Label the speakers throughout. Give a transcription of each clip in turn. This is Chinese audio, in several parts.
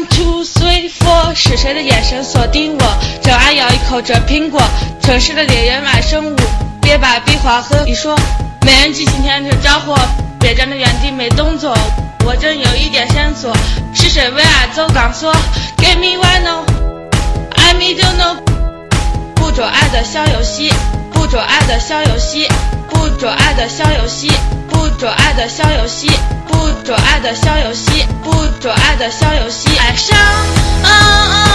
Speaker 1: One two three four，是谁的眼神锁定我？正爱咬一口这苹果。城市的猎人外生物，别把壁画和你说。没人记今天这着火，别站在原地没动作。我正有一点线索，是谁为爱走钢索？Give me one no，I me don't know。捕捉爱的小游戏，捕捉爱的小游戏，不着爱的小游戏，不着爱的小游戏，不着爱的小游戏，不着爱的小游戏。爱上啊啊，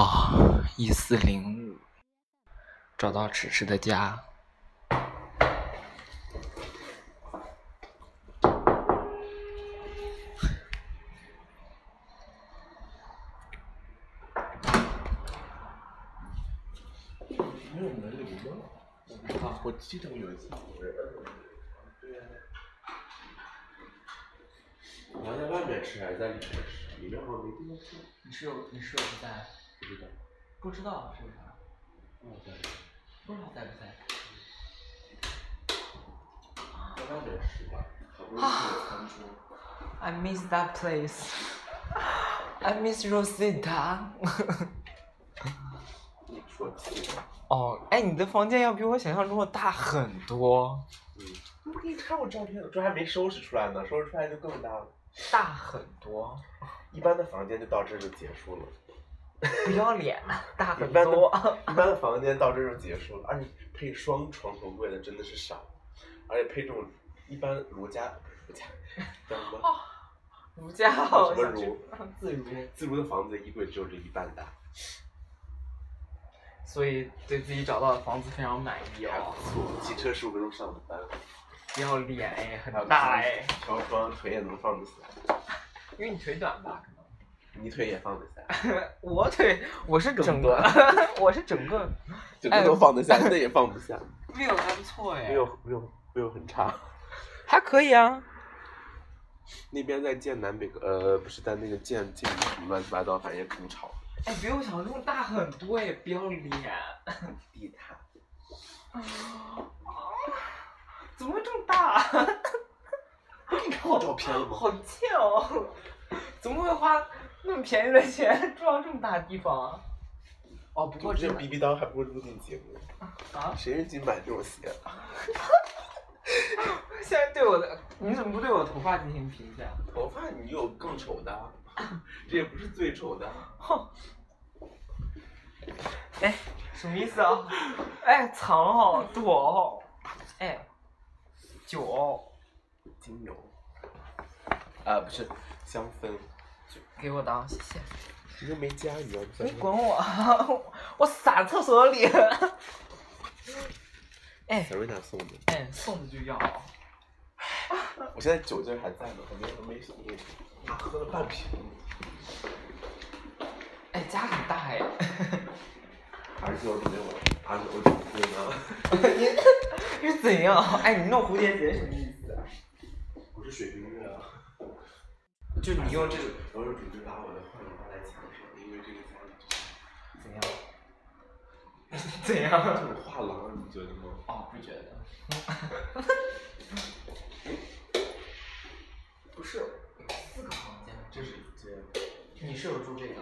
Speaker 1: 啊，一
Speaker 2: 四零五，找到迟迟的家。
Speaker 3: 没有门铃吗？我不知道，我记得有一次有人。对呀、你要在外面吃还是在里面吃？里面好像没地方吃。
Speaker 2: 你室友，你室友不在？
Speaker 3: 不知道。
Speaker 2: 不知道是为啥？不知道在不在？
Speaker 3: 在外面吃吧，好不容易有餐桌。
Speaker 2: I miss that place. I miss Rosita.
Speaker 3: 你说。
Speaker 2: 哦，哎，你的房间要比我想象中的大很多，
Speaker 3: 嗯。我给你看过照片，这还没收拾出来呢，收拾出来就更大了。
Speaker 2: 大很多，
Speaker 3: 一般的房间就到这就结束了。
Speaker 2: 不要脸，大很多。
Speaker 3: 一般的房间到这就结束了，而且配双床头柜的真的是少，而且配这种一般如家如家叫什么
Speaker 2: 如家好
Speaker 3: 什么
Speaker 2: 想去
Speaker 3: 如
Speaker 2: 自如，
Speaker 3: 自如的房子的衣柜只有这一半大，
Speaker 2: 所以对自己找到的房子非常满意
Speaker 3: 还
Speaker 2: 哦
Speaker 3: 不。错。骑车十五分钟上的班，
Speaker 2: 不要脸哎，很大哎，
Speaker 3: 飘窗腿也能放得下，
Speaker 2: 因为你腿短吧？可能。
Speaker 3: 你腿也放得下，
Speaker 2: 我腿我是整个，我是整个
Speaker 3: 整个都放得下，那也放不下，
Speaker 2: 没有还不错哎
Speaker 3: 没有没有没有很差。
Speaker 2: 还可以啊。
Speaker 3: 那边在建南北呃不是在那个建建什么乱七八糟，反正也挺吵。
Speaker 2: 哎，比我想象中大很多哎，不要脸。
Speaker 3: 地毯，
Speaker 2: 怎么会这么大？
Speaker 3: 我给你看我照片了吗？
Speaker 2: 好贱哦！怎么会花那么便宜的钱住到这么大的地方啊？哦，不过
Speaker 3: 这
Speaker 2: 这
Speaker 3: 逼逼叨还不如录进节目，
Speaker 2: 啊，
Speaker 3: 谁是金买这种鞋？
Speaker 2: 现在对我的，你怎么不对我的头发进行评价？
Speaker 3: 头发你有更丑的啊，这也不是最丑的。
Speaker 2: 哼！哎，什么意思啊？哎，藏哦，躲哦，哎，酒哦，
Speaker 3: 精油，啊不是香氛，
Speaker 2: 给我当，谢谢。
Speaker 3: 你又没加，你要不
Speaker 2: 你滚我！我洒厕所里。哎
Speaker 3: Serena 送的，
Speaker 2: 哎，送的就要。
Speaker 3: 我现在酒劲还在呢，还没还没没，我喝了半瓶，
Speaker 2: 哎，家很大哎。
Speaker 3: 而且我没有，而且我酒劲呢，
Speaker 2: 你是怎样？哎，你弄蝴蝶结什么意思啊？
Speaker 3: 我是水瓶月啊。
Speaker 2: 就你用这个
Speaker 3: 我是主就把我的画笔放在墙上，因为这个家里就是
Speaker 2: 怎样？怎
Speaker 3: 这
Speaker 2: 样？
Speaker 3: 种画廊，你觉得吗？
Speaker 2: 哦，不觉得。不是，有四个房间，
Speaker 3: 这是一间，
Speaker 2: 你室友住这个，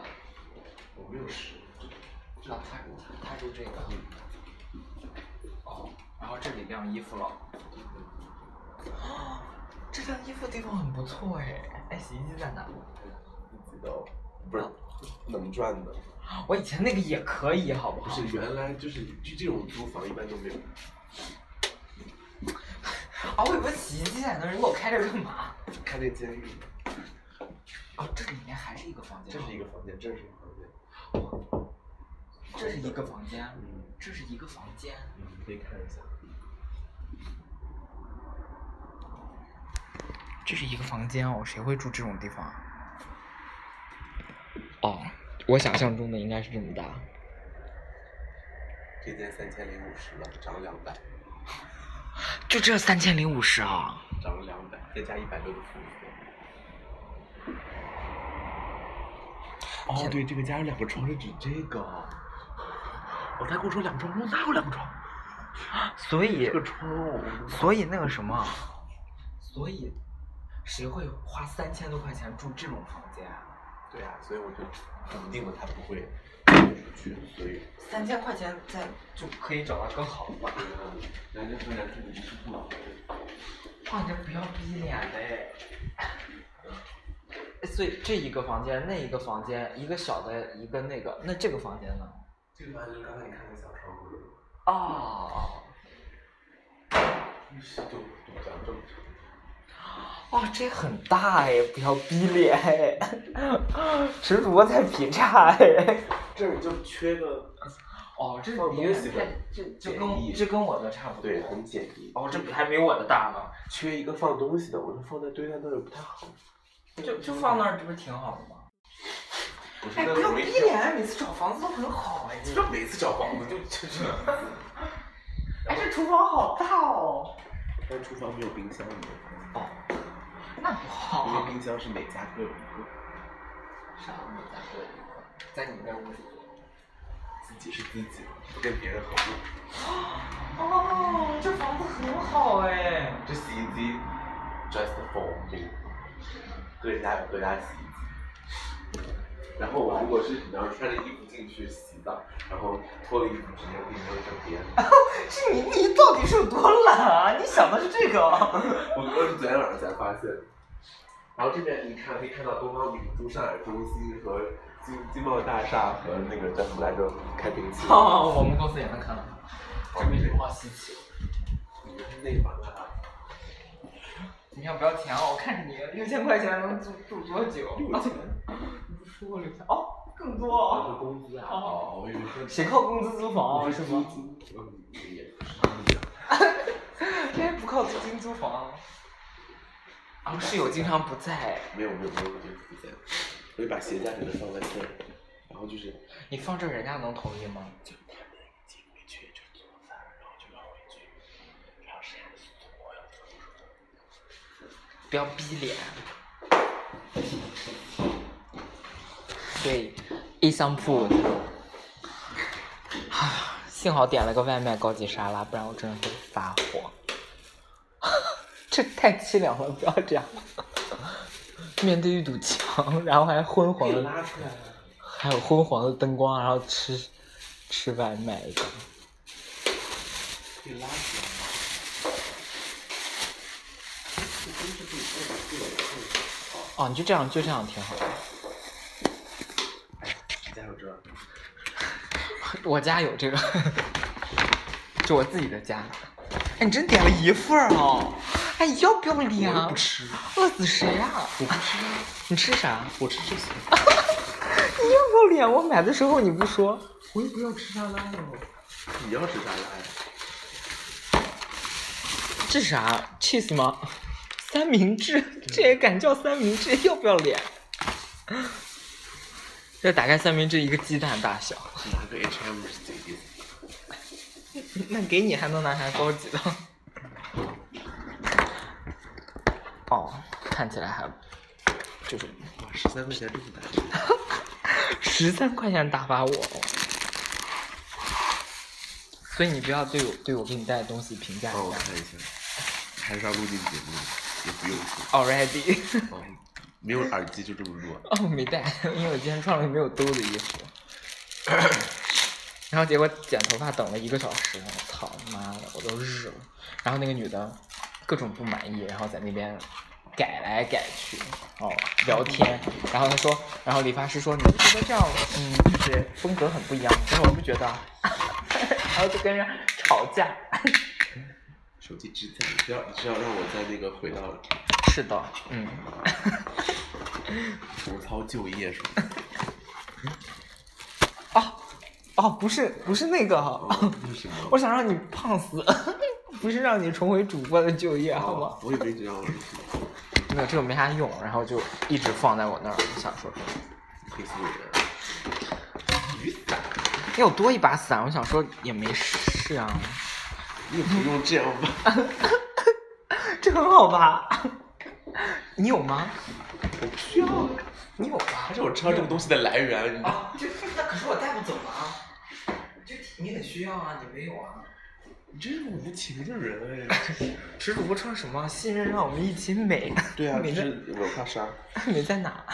Speaker 3: 我没有试，
Speaker 2: 那他他住这个。哦，然后这里晾衣服了。这晾衣服的地方很不错哎。哎，洗衣机在哪？
Speaker 3: 不知道，不是能转的，
Speaker 2: 我以前那个也可以，好不好？
Speaker 3: 不是原来就是就这种租房一般都没有。
Speaker 2: 啊，我以为洗衣机在那儿，你给我开这干嘛？
Speaker 3: 开这监狱，
Speaker 2: 哦，这里面还是一个房间。
Speaker 3: 这是一个房间，这是一个房间。
Speaker 2: 这是一个房间。
Speaker 3: 嗯，
Speaker 2: 这是一个房间。
Speaker 3: 嗯，可以看一下。
Speaker 2: 这是一个房间哦，谁会住这种地方？哦，我想象中的应该是这么大。
Speaker 3: 这间三千零五十了，涨了两百，
Speaker 2: 就这三千零五十啊！
Speaker 3: 涨了两百，再加一百六的服务费。哦，对，这个家有两个床是指这个。我再跟我说两个床，我说哪有两个床？
Speaker 2: 所以
Speaker 3: 这个窗哦，
Speaker 2: 所以那个什么，所以谁会花三千多块钱住这种房间啊？
Speaker 3: 对啊，所以我就笃定了他不会出去，所以。
Speaker 2: 三千块钱在就可以找到更好的吧？
Speaker 3: 人家说人家自己是不老的。
Speaker 2: 哇，你这不要逼脸嘞！哎所以这一个房间，那一个房间，一个小的，一个那个，那这个房间呢？
Speaker 3: 这个房间就是刚才你看那个小窗户的，
Speaker 2: 哦
Speaker 3: 就就比较正常。
Speaker 2: 哦，这很大哎，不要逼脸！直主播在劈叉哎！
Speaker 3: 这儿就缺个，
Speaker 2: 哦，这
Speaker 3: 放
Speaker 2: 离得
Speaker 3: 东西的
Speaker 2: 太这这跟这跟我的差不多。
Speaker 3: 对，很简易。
Speaker 2: 哦，这比还没我的大呢。
Speaker 3: 缺一个放东西的，我就放在堆在那儿也不太好。
Speaker 2: 就就放那儿，这不是挺好的吗？
Speaker 3: 不是
Speaker 2: 哎，不要逼脸！每次找房子都很好哎。
Speaker 3: 这每次找房子就就这，
Speaker 2: 哎，这厨房好大哦。
Speaker 3: 但厨房没有冰箱的，
Speaker 2: 哦，那不好
Speaker 3: 因为冰箱是每家各有一个，
Speaker 2: 啥每家各有一个，在你那屋里。
Speaker 3: 自己是自己，不跟别人合作。
Speaker 2: 哦，这房子很好哎。
Speaker 3: 这洗衣机 just for me，各家有各家洗衣机。然后我如果是比方说穿着衣服进去洗澡，然后脱了衣服直接可以扔扔别人。
Speaker 2: 是你你到底是有多懒啊？你想的是这个？
Speaker 3: 我我是昨天晚上才发现。然后这边你看可以看到东方明珠、上海中心和金金茂大厦和那个叫什么来着开平器。
Speaker 2: 哦，我们公司也能看到。这没什么好稀奇。
Speaker 3: 你们是内房啊？
Speaker 2: 你要不要钱啊？我看着你六千块钱能住住多久？
Speaker 3: 六千？
Speaker 2: 你不说过六千？哦，更多
Speaker 3: 是
Speaker 2: 哦。
Speaker 3: 工资啊。
Speaker 2: 哦
Speaker 3: 哦，我以为说
Speaker 2: 谁靠工资租房啊？是吗？
Speaker 3: 租，也不是。
Speaker 2: 哎，不靠租金租房。啊，室友经常不在，
Speaker 3: 没有没有没有，我就不在。我就把鞋架可能放在这儿，然后就是
Speaker 2: 你放这儿人家能同意吗？
Speaker 3: 就他们进回去就做饭，然后就要回去，然后剩下的所有的都是我。
Speaker 2: 不要逼脸。对 some food。啊，幸好点了个外卖高级沙拉，不然我真的会发火。这太凄凉了，不要这样。面对一堵墙，然后还昏黄的。还有昏黄的灯光，然后吃吃外卖哦，你就这样，就这样挺好的。
Speaker 3: 以。家有这儿。
Speaker 2: 我家有这个，就我自己的家。哎，你真点了一份儿哦！哎，要不要脸啊？
Speaker 3: 我不吃，
Speaker 2: 饿死谁呀、
Speaker 3: 我不吃，
Speaker 2: 你吃啥？
Speaker 3: 我吃这些。
Speaker 2: 你要不要脸？我买的时候你不说。
Speaker 3: 我也不要吃沙拉哟。你要吃沙拉呀？
Speaker 2: 这是啥？cheese 吗？三明治，这也敢叫三明治？要不要脸？这打开三明治一个鸡蛋大小，
Speaker 3: 拿个 H&M 是最意思。
Speaker 2: 那给你还能拿啥高级的？哦，看起来还就是
Speaker 3: 哇，十三块钱这么大。
Speaker 2: 十三块钱打发我哦，所以你不要对我对我给你带的东西评价
Speaker 3: 帮我。看一下，还是要录进节目，也不用。
Speaker 2: Already，
Speaker 3: 哦，没有耳机就这么录。
Speaker 2: 哦，没带，因为我今天穿了个没有兜的衣服。然后结果剪头发等了一个小时，我操妈的，我都日了。然后那个女的各种不满意，然后在那边改来改去，哦，聊天。然后她说，然后理发师说，你不觉得这样，嗯，就是风格很不一样？然后我不觉得啊。然后就跟人吵架。
Speaker 3: 手机支架，你是要你是要让我在那个回到
Speaker 2: 是的，嗯。
Speaker 3: 重操旧业是吗？
Speaker 2: 哦，哦，不是不是那个，
Speaker 3: 这是什么？
Speaker 2: 我想让你胖死，不是让你重回主播的就业，好吗？
Speaker 3: 我以为这样了。
Speaker 2: 没有这个没啥用，然后就一直放在我那儿，想说什么。
Speaker 3: 黑死人。雨伞，
Speaker 2: 你有多一把伞，我想说也没事啊，
Speaker 3: 你也不用这样吧？
Speaker 2: 这很好吧？你有吗？
Speaker 3: 我不需要。
Speaker 2: 你有吧
Speaker 3: 还？是我知道这个东西的来源，你知道？
Speaker 2: 啊，就那可是我带不走啊，就你很需要啊，你没有啊？
Speaker 3: 你真是个无情的人哎。
Speaker 2: 池主播穿什么？信任让我们一起美。
Speaker 3: 对啊，
Speaker 2: 美在
Speaker 3: 就是我怕啥。
Speaker 2: 美在哪？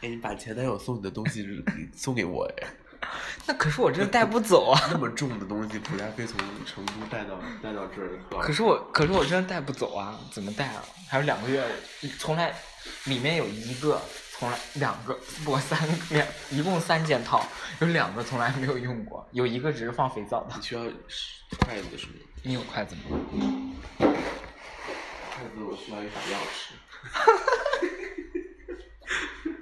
Speaker 3: 哎，你把前男友送你的东西送给我哎。
Speaker 2: 那可是我真带不走啊。
Speaker 3: 那么重的东西，普加飞从成都带到带到这儿，
Speaker 2: 可是我，可是我真的带不走啊，怎么带啊？还有两个月，从来里面有一个，从来两个不三两，一共三件套，有两个从来没有用过，有一个只是放肥皂的
Speaker 3: 你。需要筷子是吗？
Speaker 2: 你有筷子吗？
Speaker 3: 筷子我需要一把钥匙。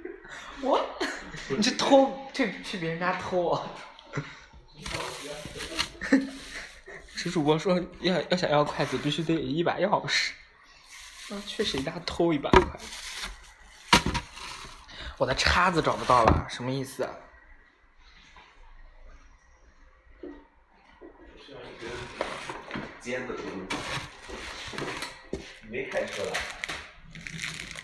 Speaker 2: 我，你去偷，去去别人家偷啊！石主播说要要想要筷子，必须得有一把钥匙。那，去谁家偷一把筷子？我的叉子找不到了，什么意思啊？
Speaker 3: 需要一根尖的东西。没开车来？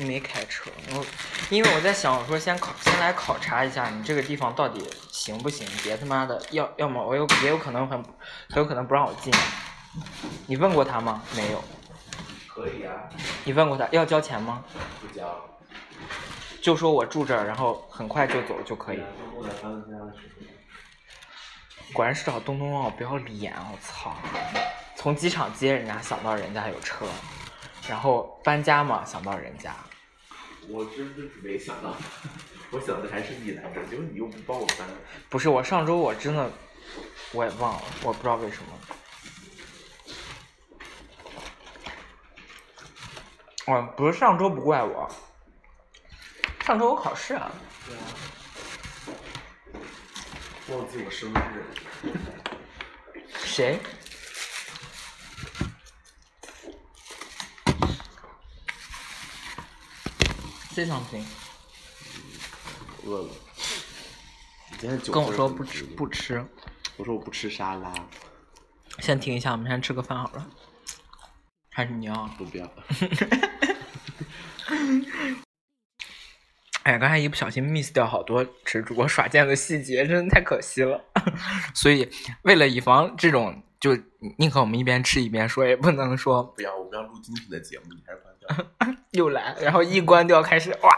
Speaker 2: 没开车，我因为我在想，我说先考，先来考察一下你这个地方到底行不行，别他妈的要要么我有也有可能很，很有可能不让我进。你问过他吗？没有。
Speaker 3: 可以啊，
Speaker 2: 你问过他要交钱吗？
Speaker 3: 不交。
Speaker 2: 就说我住这儿，然后很快就走就可以。果然是找东东啊！不要脸，我操！从机场接人家，想到人家有车，然后搬家嘛，想到人家。
Speaker 3: 我真的没想到，我想的还是你来着，结果你又不帮我搬。
Speaker 2: 不是我上周我真的我也忘了，我不知道为什么。哦，不是上周不怪我，上周我考试啊。
Speaker 3: 对啊。忘记我生日。
Speaker 2: 谁？say something。
Speaker 3: 饿了。你今天酒
Speaker 2: 跟我说不吃不吃，
Speaker 3: 我说我不吃沙拉，
Speaker 2: 先停一下，我们先吃个饭好了。还是你要？
Speaker 3: 不不要。
Speaker 2: 哎呀，刚才一不小心 miss 掉好多吃主播耍剑的细节，真的太可惜了。所以为了以防这种，就宁可我们一边吃一边说，也不能说
Speaker 3: 不要，我们要录精品的节目，你还是关掉。
Speaker 2: 又来，然后一关掉开始哇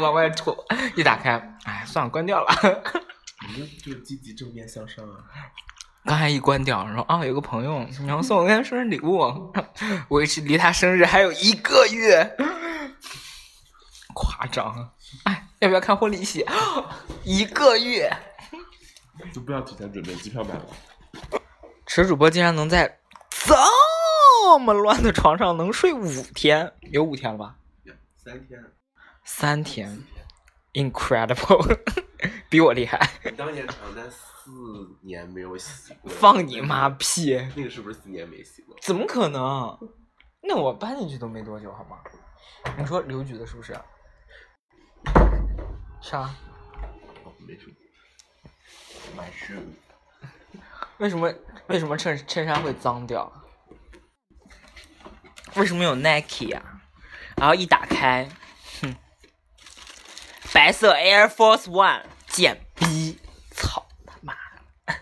Speaker 2: 往外吐，一打开，哎，算了，关掉了。
Speaker 3: 你就就积极正面向上啊！
Speaker 2: 刚才一关掉，然后啊，有个朋友然后送我个生日礼物，我是离他生日还有一个月，夸张啊！哎，要不要看婚礼喜？一个月，
Speaker 3: 就不要提前准备，机票买了。
Speaker 2: 池主播竟然能在这么乱的床上能睡五天，有五天了吧？
Speaker 3: 三天。
Speaker 2: 三天，incredible，比我厉害。
Speaker 3: 你当年床单四年没有洗过。
Speaker 2: 放你妈！屁！
Speaker 3: 那个是不是四年没洗过？
Speaker 2: 怎么可能？那我搬进去都没多久，好吗？你说刘局的是不是？啥？
Speaker 3: 哦，没什么。买是。
Speaker 2: 为什么为什么衬衬衫会脏掉？为什么有 Nike 呀、然后一打开，哼，白色 Air Force One，贱逼，操他妈的！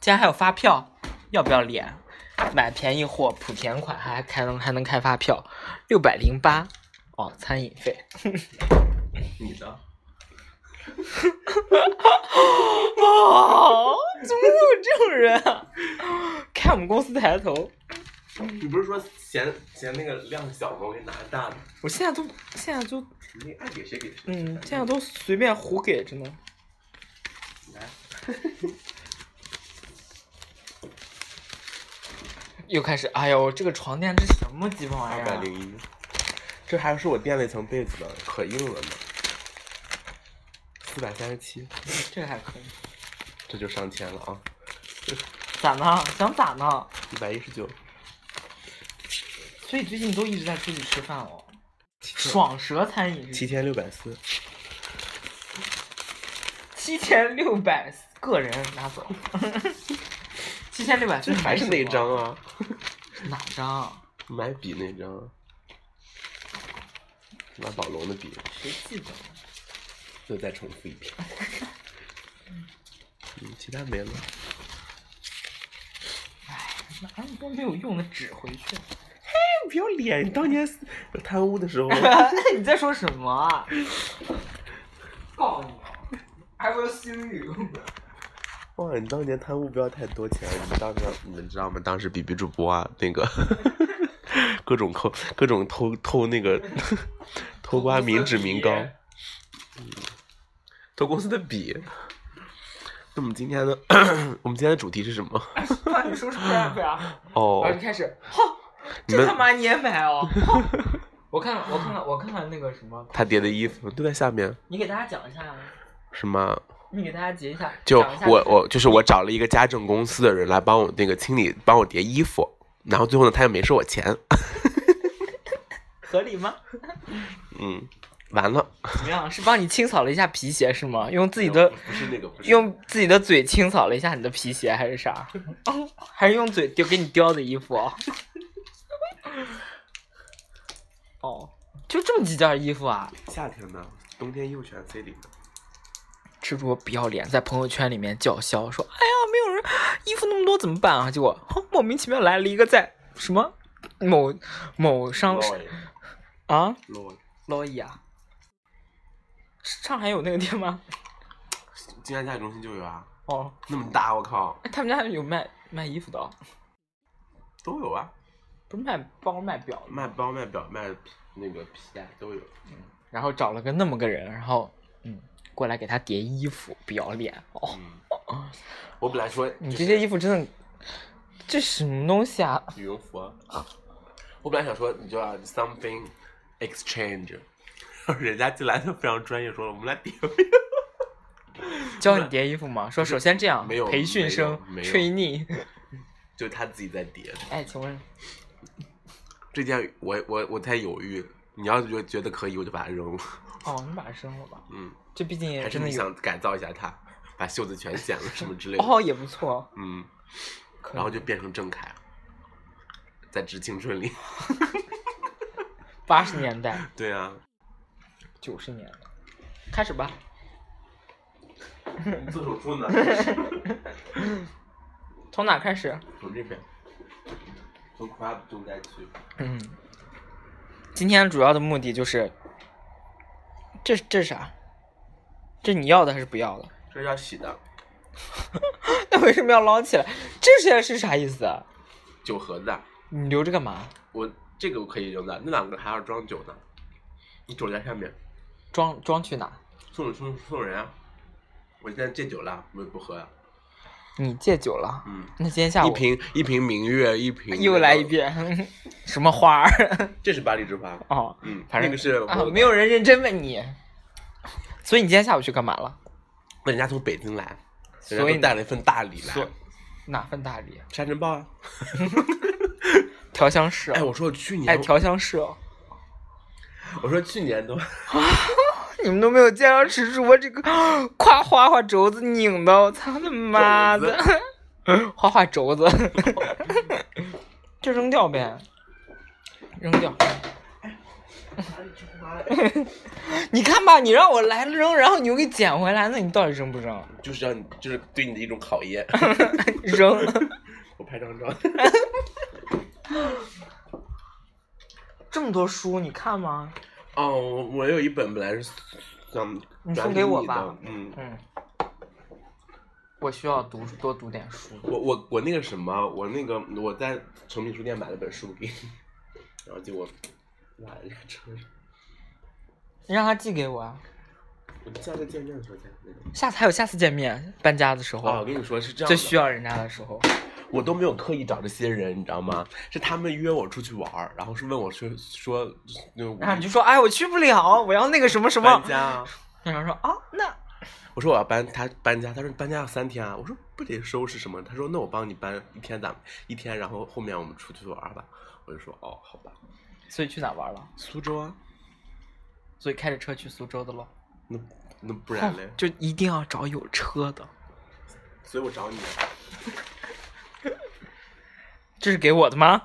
Speaker 2: 竟然还有发票，要不要脸？买便宜货，莆田款还还能还能开发票，六百零八，哦，餐饮费。
Speaker 3: 你的。
Speaker 2: 哦，怎么会有这种人啊？看我们公司抬头，
Speaker 3: 你不是说嫌嫌那个量小吗？我给你拿个大的。
Speaker 2: 我现在都现在都
Speaker 3: 你爱给谁给谁。
Speaker 2: 嗯，现在都随便胡给着呢。
Speaker 3: 来。
Speaker 2: 又开始，哎呦，这个床垫这什么鸡巴玩意儿啊？
Speaker 3: 二百零一。这还是我垫了一层被子的，可硬了呢。四百三十七，
Speaker 2: 这个还可以。
Speaker 3: 这就上千了啊！
Speaker 2: 咋呢？想咋呢？
Speaker 3: 一百一十九，
Speaker 2: 所以最近都一直在出去吃饭哦。爽蛇餐饮
Speaker 3: 七千六百四，
Speaker 2: 七千六百个人拿走，七千六百
Speaker 3: 这还是那张啊？
Speaker 2: 哪张？
Speaker 3: 买笔那张，马宝龙的笔，
Speaker 2: 谁记得？
Speaker 3: 又再重复一遍。嗯，其他没了。
Speaker 2: 哎，拿那么多没有用的纸回去？
Speaker 3: 嘿不要脸！你当年贪污的时候，
Speaker 2: 你在说什么啊？告诉你，I will sue you。
Speaker 3: 哇，你当年贪污不要太多钱，你们当时你们知道吗？当时比比主播啊，那个 各种扣，各种偷偷那个偷刮民脂民膏，嗯，偷公司的笔。那我们今天的我们今天的主题是什么？
Speaker 2: 那你说是 rap 呀？
Speaker 3: 哦
Speaker 2: 然后就开始，哈，这他妈你也买哦？我看我看看我看看那个什么，
Speaker 3: 他叠的衣服都在下面，
Speaker 2: 你给大家讲一下呀，
Speaker 3: 什么？
Speaker 2: 你给大家截一下，
Speaker 3: 就
Speaker 2: 讲一下就
Speaker 3: 我我就是我找了一个家政公司的人来帮我那个清理，帮我叠衣服，然后最后呢他又没收我钱，
Speaker 2: 合理吗？
Speaker 3: 嗯，完了，
Speaker 2: 怎么样？是帮你清扫了一下皮鞋是吗？用自己的
Speaker 3: 不是那个，不是
Speaker 2: 用自己的嘴清扫了一下你的皮鞋还是啥？还是用嘴丢给你叼的衣服啊？哦，就这么几件衣服啊？
Speaker 3: 夏天的，冬天衣服全塞里面。
Speaker 2: 吃主不要脸，在朋友圈里面叫嚣说：“哎呀，没有人，衣服那么多怎么办啊？”结果、莫名其妙来了一个在什么某某商啊
Speaker 3: 洛
Speaker 2: 劳伊啊，上海有那个店吗？
Speaker 3: 金安家里中心就有啊，
Speaker 2: 哦，
Speaker 3: 那么大，我靠，
Speaker 2: 哎，他们家有卖卖衣服的？哦，
Speaker 3: 都有啊，
Speaker 2: 不是卖包卖表
Speaker 3: 卖包、卖表、卖皮那个皮带都有。
Speaker 2: 然后找了个那么个人，然后嗯过来给他叠衣服，不要脸。哦！
Speaker 3: 嗯，我本来说
Speaker 2: 你这些衣
Speaker 3: 服
Speaker 2: 服真的，这什么东西啊？
Speaker 3: 羽绒服啊，我本来想说你就要 something exchange，人家进来就非常专业说了，我们来叠。
Speaker 2: 教你叠衣服吗？说首先这样，
Speaker 3: 没有
Speaker 2: 培训生
Speaker 3: 没有没有
Speaker 2: trainee。
Speaker 3: 就他自己在叠。
Speaker 2: 哎，请问
Speaker 3: 这件我我我在犹豫，你要是觉得觉得可以，我就把它扔了。
Speaker 2: 哦，你把它扔了吧？
Speaker 3: 嗯，
Speaker 2: 这毕竟也
Speaker 3: 是
Speaker 2: 真的有
Speaker 3: 你想改造一下它，把袖子全剪了什么之类的。
Speaker 2: 哦，也不错。
Speaker 3: 嗯，然后就变成郑恺，在《致青春》里。
Speaker 2: 八十年代、
Speaker 3: 对啊，
Speaker 2: 九十年了，开始吧。
Speaker 3: 做手术呢，
Speaker 2: 从哪开始？
Speaker 3: 从这边，从间去。
Speaker 2: 嗯，今天主要的目的就是，这这是啥？这你要的还是不要的？
Speaker 3: 这是要洗的
Speaker 2: 那为什么要捞起来？这些是啥意思啊？
Speaker 3: 酒盒子，
Speaker 2: 你留着干嘛？
Speaker 3: 我这个我可以扔的，那两个还要装酒呢。你酒在上面，
Speaker 2: 装装去哪？
Speaker 3: 送送送人啊！我现在戒酒了，我也不喝呀。
Speaker 2: 你戒酒了？
Speaker 3: 嗯，
Speaker 2: 那今天下午
Speaker 3: 一瓶一瓶明月，一瓶
Speaker 2: 又来一，遍，什么花儿？
Speaker 3: 这是巴黎之花。
Speaker 2: 哦，
Speaker 3: 嗯，
Speaker 2: 反正
Speaker 3: 那个是
Speaker 2: 啊，
Speaker 3: 我
Speaker 2: 没有人认真问你。所以你今天下午去干嘛了？
Speaker 3: 那人家从北京来，人
Speaker 2: 所以
Speaker 3: 家带了一份大礼来，
Speaker 2: 哪份大礼？
Speaker 3: 沙尘暴啊！
Speaker 2: 调香师哦。
Speaker 3: 哎，我说去年，
Speaker 2: 哎，调香师哦。
Speaker 3: 我说去年都，
Speaker 2: 你们都没有见到池主播这个夸花花轴子拧的，我操他妈的！花花轴子，就扔掉呗，扔掉。你看吧，你让我来扔，然后你又给捡回来，那你到底扔不扔？
Speaker 3: 就是让你，就是对你的一种考验。
Speaker 2: 扔。
Speaker 3: 我拍张照。
Speaker 2: 这么多书，你看吗？
Speaker 3: 哦，我我有一本本来是想
Speaker 2: 你送给我吧
Speaker 3: 的嗯，
Speaker 2: 嗯，我需要读多读点书。
Speaker 3: 我我我那个什么，我那个我在诚品书店买了本书给你，然后结果落在这个车上。
Speaker 2: 你让他寄给我啊！
Speaker 3: 我下次见面的时候再那个。
Speaker 2: 下次还有下次见面，搬家的时候，
Speaker 3: 哦，我跟你说是这样，
Speaker 2: 最需要人家的时候。
Speaker 3: 我都没有刻意找这些人，你知道吗？是他们约我出去玩儿，然后是问我说说那
Speaker 2: 然后你就说，哎，我去不了，我要那个什么什么
Speaker 3: 搬。家
Speaker 2: 后说啊，那
Speaker 3: 我说我要搬，他搬家，他说搬家要三天啊。我说不得收拾什么？他说那我帮你搬一天，咱们一天，然后后面我们出去玩吧。我就说哦，好吧。
Speaker 2: 所以去哪玩了？
Speaker 3: 苏州啊，
Speaker 2: 所以开着车去苏州的喽。
Speaker 3: 那那不然嘞？
Speaker 2: 就一定要找有车的。
Speaker 3: 所以我找你。
Speaker 2: 这是给我的吗？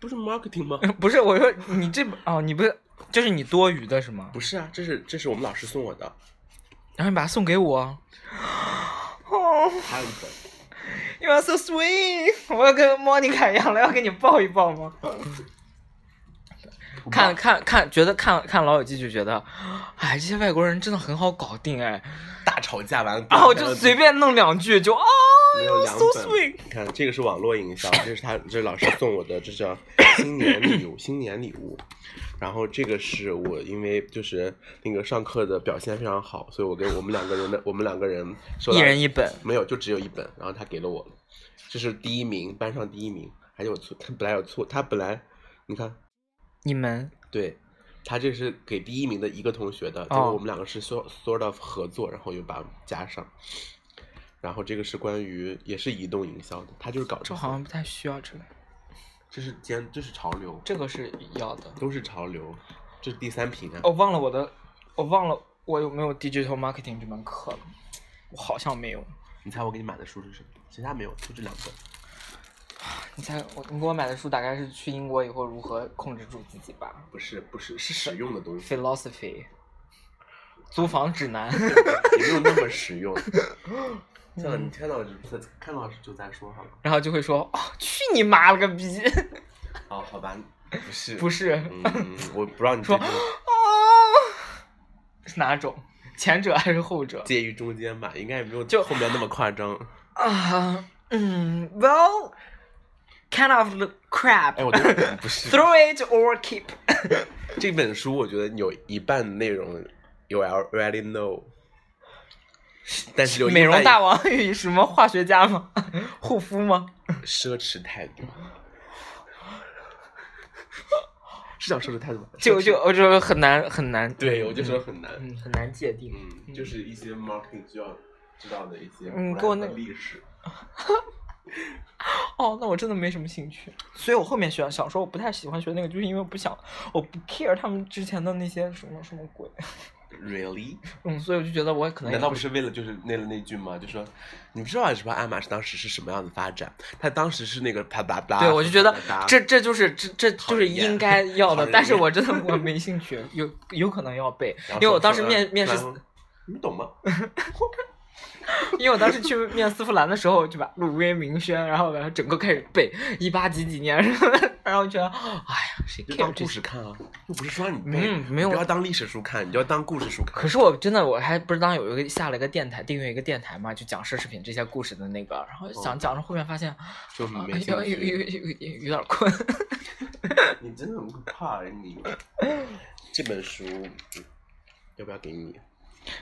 Speaker 3: 不是 marketing 吗？
Speaker 2: 不是，我说你这哦，你不是，这是你多余的是吗？
Speaker 3: 不是啊，这是这是我们老师送我的。
Speaker 2: 然后你把它送给我。哦
Speaker 3: 还有一本。
Speaker 2: You are so sweet！我要跟莫妮卡一样了，要给你抱一抱吗？看看看，觉得看看《老友记》就觉得，哎，这些外国人真的很好搞定哎，
Speaker 3: 大吵架完，
Speaker 2: 然后就随便弄两句就啊 so
Speaker 3: 本
Speaker 2: sweet！
Speaker 3: 你看这个是网络营销，这是他这是老师送我的，这叫 新年礼物，新年礼物。然后这个是我因为就是那个上课的表现非常好，所以我给我们两个人的我们两个人
Speaker 2: 一人一本，
Speaker 3: 没有就只有一本，然后他给了我，这是第一名，班上第一名，还有错，他本来有错，他本来你看
Speaker 2: 你们
Speaker 3: 对。他这是给第一名的一个同学的，结
Speaker 2: 哦
Speaker 3: 果我们两个是 sort sort of 合作，然后又把加上。然后这个是关于也是移动营销的，他就是搞这
Speaker 2: 好像不太需要这个，
Speaker 3: 这是尖，这是潮流，
Speaker 2: 这个是要的。
Speaker 3: 都是潮流。这是第三瓶啊，
Speaker 2: 我忘了我的，我忘了我有没有 digital marketing 这门课了，我好像没有。
Speaker 3: 你猜我给你买的书是什么？其他没有，就这两本。
Speaker 2: 你猜我你给我买的书大概是去英国以后如何控制住自己吧
Speaker 3: 不是不是，是实用的东西
Speaker 2: ，？philosophy，租房指南。
Speaker 3: 也没有那么实用。算了，你看到就在看到就再说好了。
Speaker 2: 然后就会说哦，去你妈了个逼！
Speaker 3: 哦，好吧，不是，
Speaker 2: 不是，
Speaker 3: 我不知道你
Speaker 2: 说哦，是哪种？前者还是后者？
Speaker 3: 介于中间吧，应该也没有
Speaker 2: 就
Speaker 3: 后面那么夸张。
Speaker 2: 啊，嗯，well，kind of crap。
Speaker 3: 哎，我觉得不是
Speaker 2: Throw it or keep。
Speaker 3: 这本书，我觉得有一半内容有 already know，但是有一
Speaker 2: 美容
Speaker 3: 半
Speaker 2: 大王与什么化学家吗？护肤吗？
Speaker 3: 奢侈态度，是叫奢侈态度吗？
Speaker 2: 就就我觉得很难很难。
Speaker 3: 对，我就说很难，
Speaker 2: 嗯，很难界定。
Speaker 3: 嗯，就是一些 marketing 需要知道的一些
Speaker 2: 嗯给我那
Speaker 3: 历史。
Speaker 2: 哦，那我真的没什么兴趣，所以我后面学小说我不太喜欢学那个，就是因为我不想，我不 care 他们之前的那些什么什么鬼
Speaker 3: ，Really？
Speaker 2: 嗯，所以我就觉得我可能
Speaker 3: 难道
Speaker 2: 不
Speaker 3: 不是为了就是那了那句吗？就说你不知道是吧？爱马仕当时是什么样的发展？他当时是那个啪啪啪。
Speaker 2: 对，我就觉得这这就是这这就是应该要的，但是我真的我没兴趣，有有可能要背，因为我当时面面试
Speaker 3: 你懂吗？
Speaker 2: 因为我当时去面丝芙兰的时候，就把鲁威明轩，然后然后整个开始背一八几几年，然后觉得，哎呀，谁
Speaker 3: 就
Speaker 2: care
Speaker 3: 当？故事看啊，又不是说让你背，
Speaker 2: 嗯没有
Speaker 3: 你不要当历史书看，你就要当故事书看。
Speaker 2: 可是我真的我还不是当有一个下了一个电台，订阅一个电台嘛，就讲奢侈品这些故事的那个，然后讲讲着后面发现，
Speaker 3: 就
Speaker 2: 啊
Speaker 3: 没兴
Speaker 2: 有有有有。有有有点困。
Speaker 3: 你真的很可怕，你。这本书嗯要不要给你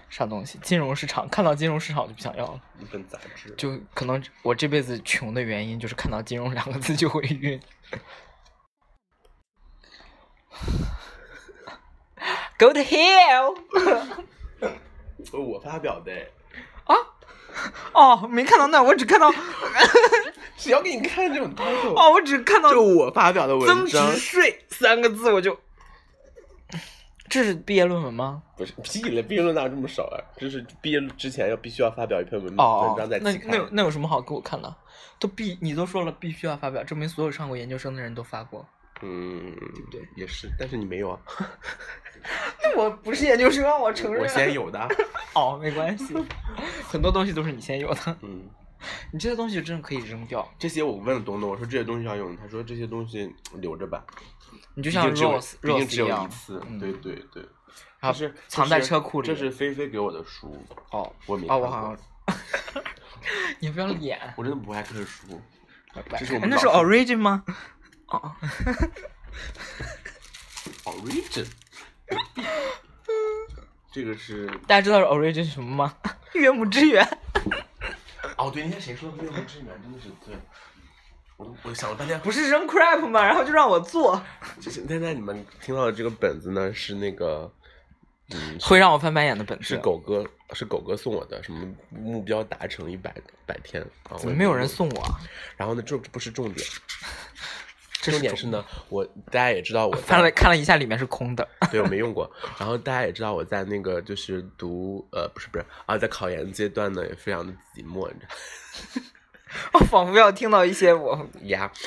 Speaker 2: 啥东西？金融市场，看到金融市场就不想要了。
Speaker 3: 一本杂志？
Speaker 2: 就可能我这辈子穷的原因就是看到“金融”两个字就会晕。Go to hell！
Speaker 3: 呃我发表的，啊
Speaker 2: 哦，没看到那，我只看到
Speaker 3: 谁要给你看这种 title？
Speaker 2: 哦，我只看到
Speaker 3: 就我发表的文
Speaker 2: 增
Speaker 3: 章
Speaker 2: 值，税三个字，我就。这是毕业论文吗？
Speaker 3: 不是屁了，毕业论哪有这么少啊？这是毕业之前要必须要发表一篇文章在
Speaker 2: 那。那有那有什么好给我看的？都必你都说了必须要发表，证明所有上过研究生的人都发过。
Speaker 3: 嗯，
Speaker 2: 对不对？
Speaker 3: 也是，但是你没有啊，
Speaker 2: 那我不是研究生，我承认。
Speaker 3: 我先有的啊。
Speaker 2: 哦，没关系，很多东西都是你先有的。
Speaker 3: 嗯，
Speaker 2: 你这些东西真的可以扔掉，
Speaker 3: 这些我问了东东，我说这些东西要用，他说这些东西留着吧，
Speaker 2: 你就像 Rose
Speaker 3: 毕竟只有一次，
Speaker 2: 嗯
Speaker 3: 对对对，
Speaker 2: 然后
Speaker 3: 是
Speaker 2: 藏在车库里
Speaker 3: 这是菲菲给我的书，
Speaker 2: 哦
Speaker 3: 我明
Speaker 2: 哦，我好像，你不要脸，
Speaker 3: 我真的不爱看书，这是我
Speaker 2: 哎那是 Origin 吗？哦
Speaker 3: ，Origin，这个是
Speaker 2: 大家知道 Origin 是什么吗？岳母之源。
Speaker 3: 哦，对，那天谁说的岳母之源真的是对，我都我想了半天，
Speaker 2: 不是扔 crap 吗？然后就让我做。
Speaker 3: 就是现在你们听到的这个本子呢，是那个嗯，
Speaker 2: 会让我翻白眼的本子。
Speaker 3: 是狗哥是狗哥送我的，什么目标达成一百百天啊？
Speaker 2: 怎么没有人送我啊？
Speaker 3: 然后呢，这不是重点，
Speaker 2: 这
Speaker 3: 重点是呢，我大家也知道我在
Speaker 2: 翻了看了一下，里面是空的。
Speaker 3: 对我没用过。然后大家也知道我在那个就是读呃不是不是啊，在考研阶段呢也非常的寂寞，你知道
Speaker 2: 我仿佛要听到一些我
Speaker 3: 呀。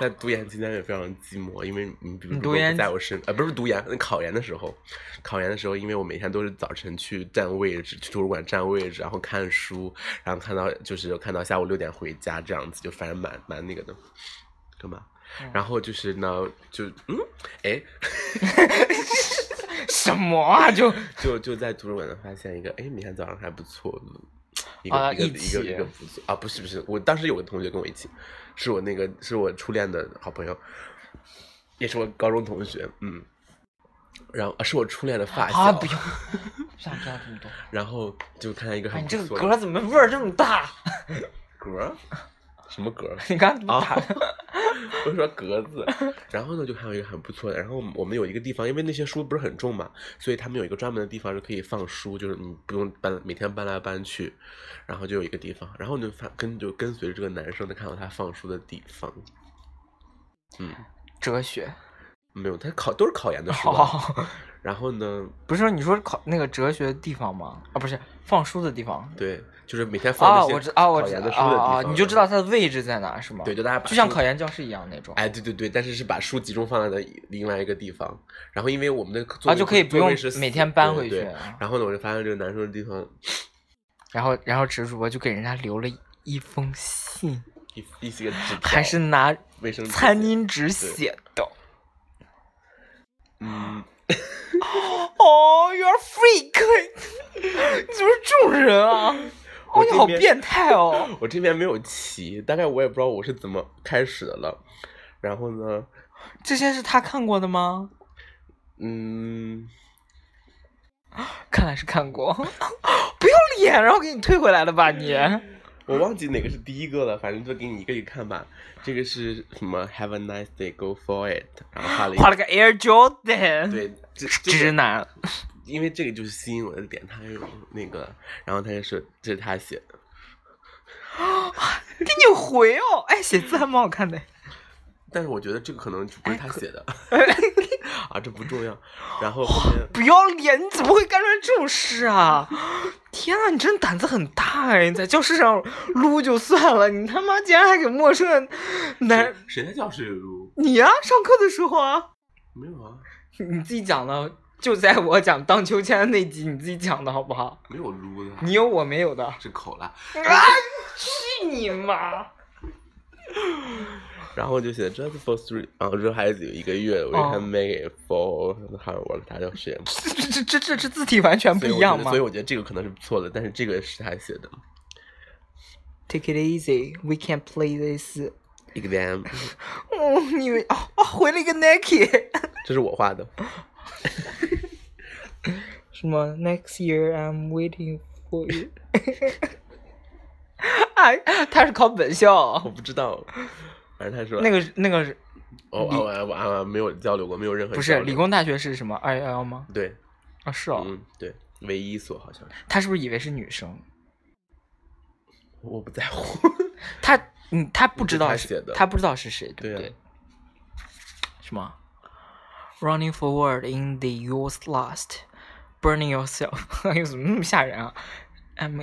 Speaker 3: 在读研期间也非常寂寞，因为你比如说
Speaker 2: 读研
Speaker 3: 在我身呃不是读研，那考研的时候，考研的时候，因为我每天都是早晨去占位置，去图书馆占位置，然后看书，然后看到就是看到下午六点回家这样子，就反正蛮蛮那个的，干嘛？然后就是呢，就嗯，哎，
Speaker 2: 什么啊？就
Speaker 3: 就就在图书馆呢发现一个，哎，明天早上还不错的，一个、一个
Speaker 2: 啊一
Speaker 3: 个一个不错啊，不是不是，我当时有个同学跟我一起，是我那个是我初恋的好朋友，也是我高中同学，嗯，然后啊是我初恋的发小，
Speaker 2: 啊，不用，不想知道这么多。
Speaker 3: 然后就看见一个
Speaker 2: 你这个嗝怎么味儿这么大？
Speaker 3: 嗝，什么格？
Speaker 2: 你刚刚
Speaker 3: 啊
Speaker 2: 打的，
Speaker 3: 我说格子，然后呢就还有一个很不错的，然后我们有一个地方，因为那些书不是很重嘛，所以他们有一个专门的地方是可以放书，就是你不用搬每天搬来搬去，然后就有一个地方，然后就发跟就跟随着这个男生的看到他放书的地方，嗯，
Speaker 2: 哲学。
Speaker 3: 没有，他考都是考研的书然后呢，
Speaker 2: 不是说你说考那个哲学的地方吗？啊，不是放书的地方。
Speaker 3: 对，就是每天放
Speaker 2: 啊，
Speaker 3: 那些
Speaker 2: 我知啊，我知
Speaker 3: 考研的书
Speaker 2: 啊
Speaker 3: 的地方，
Speaker 2: 啊，你就知道它的位置在哪是吗？
Speaker 3: 对，就大家把
Speaker 2: 就像考研教室一样那种。
Speaker 3: 哎，对对对，但是是把书集中放在另外一个地方，然后因为我们的座
Speaker 2: 啊，就可以不用每天搬回去
Speaker 3: 对对。然后呢，我就发现这个男生的地方
Speaker 2: 然后，然后直主播就给人家留了一封信，
Speaker 3: 一一些纸，
Speaker 2: 还是拿
Speaker 3: 卫生纸
Speaker 2: 餐巾纸写的。
Speaker 3: 嗯，
Speaker 2: 哦，You're freak！你怎么是这种人啊？哦，你好变态哦！
Speaker 3: 我这边没有棋，大概我也不知道我是怎么开始的了。然后呢，
Speaker 2: 这些是他看过的吗？
Speaker 3: 嗯，
Speaker 2: 看来是看过。不要脸，然后给你退回来了吧你？
Speaker 3: 我忘记哪个是第一个了，反正就给你一个一个看吧。这个是什么？Have a nice day, go for it。然后画了一
Speaker 2: 画了个 Air Jordan，，
Speaker 3: 对，这 这个
Speaker 2: 直男。
Speaker 3: 因为这个就是吸引我的点，他有那个，然后他就说这是他写的，
Speaker 2: 给你回哦，哎，写字还蛮好看的。
Speaker 3: 但是我觉得这个可能就不是他写的，啊，这不重要。然后后面
Speaker 2: 不要脸，你怎么会干出来这种事啊？天啊，你真胆子很大哎！你在教室上撸就算了，你他妈竟然还给陌生人男
Speaker 3: 谁在教室里撸？
Speaker 2: 你呀、上课的时候啊，
Speaker 3: 没有啊，
Speaker 2: 你自己讲的，就在我讲荡秋千的那集，你自己讲的好不好？
Speaker 3: 没有撸的，
Speaker 2: 你有我没有的，
Speaker 3: 是口了。
Speaker 2: 啊，去你妈！
Speaker 3: 然后就写 just for three，然后这孩子有一个月，we
Speaker 2: 哦
Speaker 3: can make it for，还有我他就写，
Speaker 2: 这这这这这字体完全不一样吗
Speaker 3: 所以我觉得这个可能是错的，但是这个是他写的。
Speaker 2: ？Take it easy, we can play this。
Speaker 3: exam，
Speaker 2: 哦，你以为哦哦，回了一个 Nike。
Speaker 3: 这是我画的。
Speaker 2: 什么？Next year I'm waiting for you 哎，他是考本校
Speaker 3: 我，不知道，反正他说
Speaker 2: 那个那个是
Speaker 3: 哦哦我我我没有交流过，没有任何
Speaker 2: 不是理工大学是什么二幺幺吗？
Speaker 3: 对，
Speaker 2: 啊，是哦，
Speaker 3: 嗯对，唯一一所好像是，
Speaker 2: 他是不是以为是女生？
Speaker 3: 我不在乎。
Speaker 2: 他嗯，他不知道是
Speaker 3: 他写的
Speaker 2: 他不知道是谁，对不
Speaker 3: 对？
Speaker 2: 什么？Running forward in the yours last, burning yourself，哎 呦，怎么那么吓人啊？I'm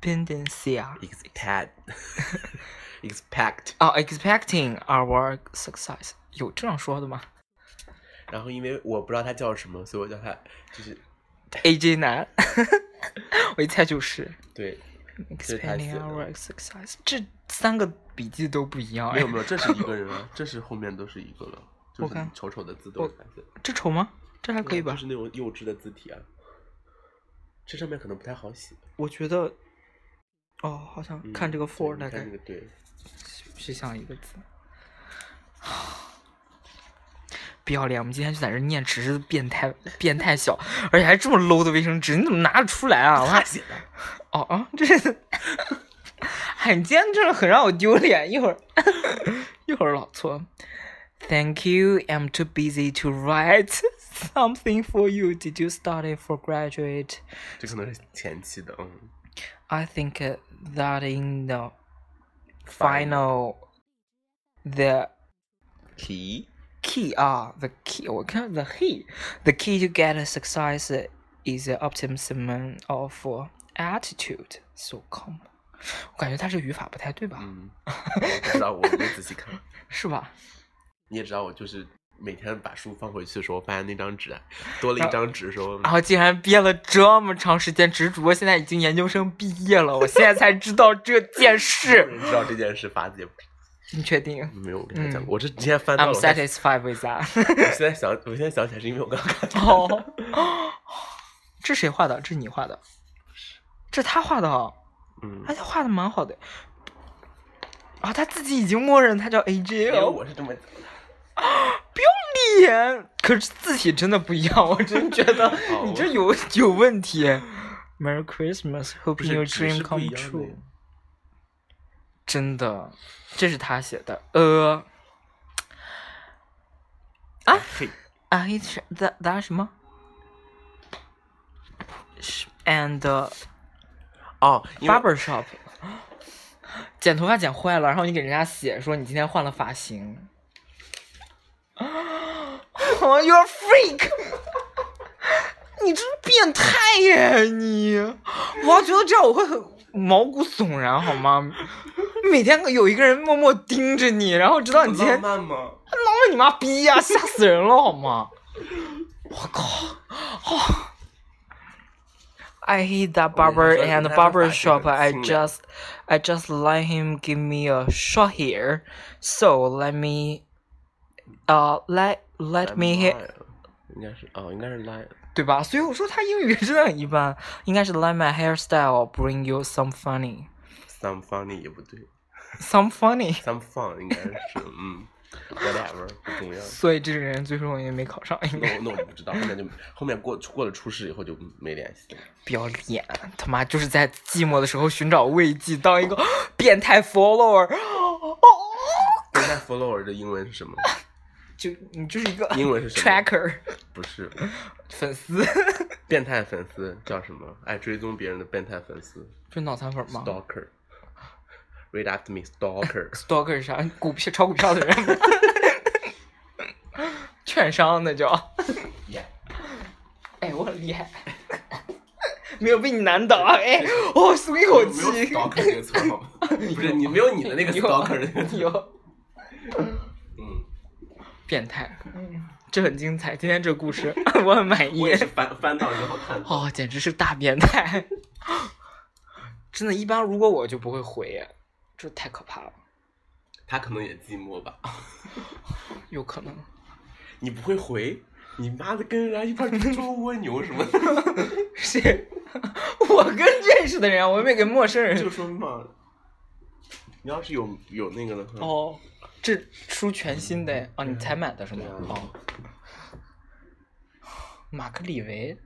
Speaker 2: expectancy 啊
Speaker 3: ，expect expect，
Speaker 2: 哦，expecting our success，有这样说的吗
Speaker 3: 然后因为我不知道他叫什么，所以我叫他就是？
Speaker 2: AJ 男，我一猜就是
Speaker 3: 对
Speaker 2: ，expecting our success，这三个笔记都不一样，哎，
Speaker 3: 没有没有，这是一个人啊，这是后面都是一个了，就是
Speaker 2: 我看
Speaker 3: 丑丑的字都
Speaker 2: 这丑吗？这还可以吧
Speaker 3: 就？是那种幼稚的字体啊，这上面可能不太好写。
Speaker 2: 我觉得，哦，好像
Speaker 3: 嗯
Speaker 2: 看这个 for
Speaker 3: 你
Speaker 2: 大概
Speaker 3: 看这个对，
Speaker 2: 是像一个字。不要脸！我们今天就在这念纸质的变态变态小，而且还这么 low 的卫生纸，你怎么拿得出来啊？我还
Speaker 3: 他写的。
Speaker 2: 哦哦，这是，哎，你今天真的很让我丢脸。一会儿，一会儿老错。Thank you. I'm too busy to write something for you. Did you study for graduate?
Speaker 3: 这可能是前期的，嗯
Speaker 2: ，I think uh, that in the final, the
Speaker 3: key
Speaker 2: key ah the key 我看 the key the key to get a success is the optimism of attitude. So come，我感觉他这语法不太对吧？
Speaker 3: 嗯，我不知道，我没仔细看。
Speaker 2: 是吧？
Speaker 3: 你也知道，我就是 每天把书放回去的时候，发现那张纸啊多了一张纸的时候，
Speaker 2: 然后竟然憋了这么长时间，只是主播现在已经研究生毕业了，我现在才知道这件事。
Speaker 3: 你知道这件事，法子也不知
Speaker 2: 你确定
Speaker 3: 没有我跟他讲过。我这今天翻到
Speaker 2: ？I'm satisfied with that
Speaker 3: 我现在想，我现在想起来是因为我刚刚看到。
Speaker 2: 哦，这谁画的？这是你画的？这他画的哦，
Speaker 3: 嗯，
Speaker 2: 他画的蛮好的。啊，他自己已经默认他叫 AJ
Speaker 3: 因为
Speaker 2: 了，
Speaker 3: 我是这么
Speaker 2: 不要脸！可是字体真的不一样，我真觉得
Speaker 3: 哦
Speaker 2: 你这有有问题。Merry Christmas,
Speaker 3: 不
Speaker 2: hope
Speaker 3: 是
Speaker 2: your dream come true。真的，这是他写的。呃，啊
Speaker 3: 嘿，
Speaker 2: 啊，是 that that 什么是？And
Speaker 3: 哦
Speaker 2: ，barber shop，剪头发剪坏了，然后你给人家写说你今天换了发型。哦，You're a freak！你这是变态耶你！我要觉得这样我会很毛骨悚然，好吗？每天有一个人默默盯着你，然后知道你今天
Speaker 3: 浪漫吗？
Speaker 2: 浪漫你妈逼呀、吓死人了好吗？我靠！哦 I hate that
Speaker 3: 我跟
Speaker 2: barber
Speaker 3: 你说
Speaker 2: and
Speaker 3: 他的
Speaker 2: barber
Speaker 3: 发型
Speaker 2: shop.
Speaker 3: 很
Speaker 2: I
Speaker 3: 清凉
Speaker 2: just, I just let him give me a short hair. So let me, uh, let let me
Speaker 3: hit，Line 应该是哦，应该是 line。
Speaker 2: 对吧？所以我说他英语真的很一般，应该是 let my hairstyle bring you some funny,
Speaker 3: Some funny 也不对
Speaker 2: some funny。
Speaker 3: ，some fun 应该是嗯，whatever 不重要。
Speaker 2: 所以这个人最终也没考上，
Speaker 3: 那我那我不知道，后面就后面过过了初试以后就没联系了。
Speaker 2: 不要脸，他妈就是在寂寞的时候寻找慰藉，当一个变态 follower。
Speaker 3: 变态 follower 的英文是什么？
Speaker 2: 就你就是一个
Speaker 3: 英文是什么
Speaker 2: tracker
Speaker 3: 不是
Speaker 2: 粉丝，
Speaker 3: 变态粉丝叫什么？爱追踪别人的变态粉丝
Speaker 2: 是脑残粉吗
Speaker 3: ，stalker。Read after me, stalker。
Speaker 2: ？stalker 是啥？股票炒股票的人？券商那叫。哎，我很厉害，没有被你难倒。哎，我松一口
Speaker 3: 没有
Speaker 2: 气。
Speaker 3: stalker 这个词好吗？不是你没有你的那个
Speaker 2: 有
Speaker 3: stalker 那个
Speaker 2: 有
Speaker 3: 嗯，
Speaker 2: 变态，这很精彩。今天这故事 我很满意
Speaker 3: 我。也是翻翻到之后看。
Speaker 2: 哦，简直是大变态！真的，一般如果我就不会回，这太可怕了。
Speaker 3: 他可能也寂寞吧？
Speaker 2: 有可能，
Speaker 3: 你不会回？你妈的跟人家一块儿捉蜗牛什么的？
Speaker 2: 谁？我跟认识的人，我又没跟陌生人。
Speaker 3: 就说嘛，你要是有有那个的话，
Speaker 2: 哦，这书全新的哦，你才买的是吗？哦，马克里维，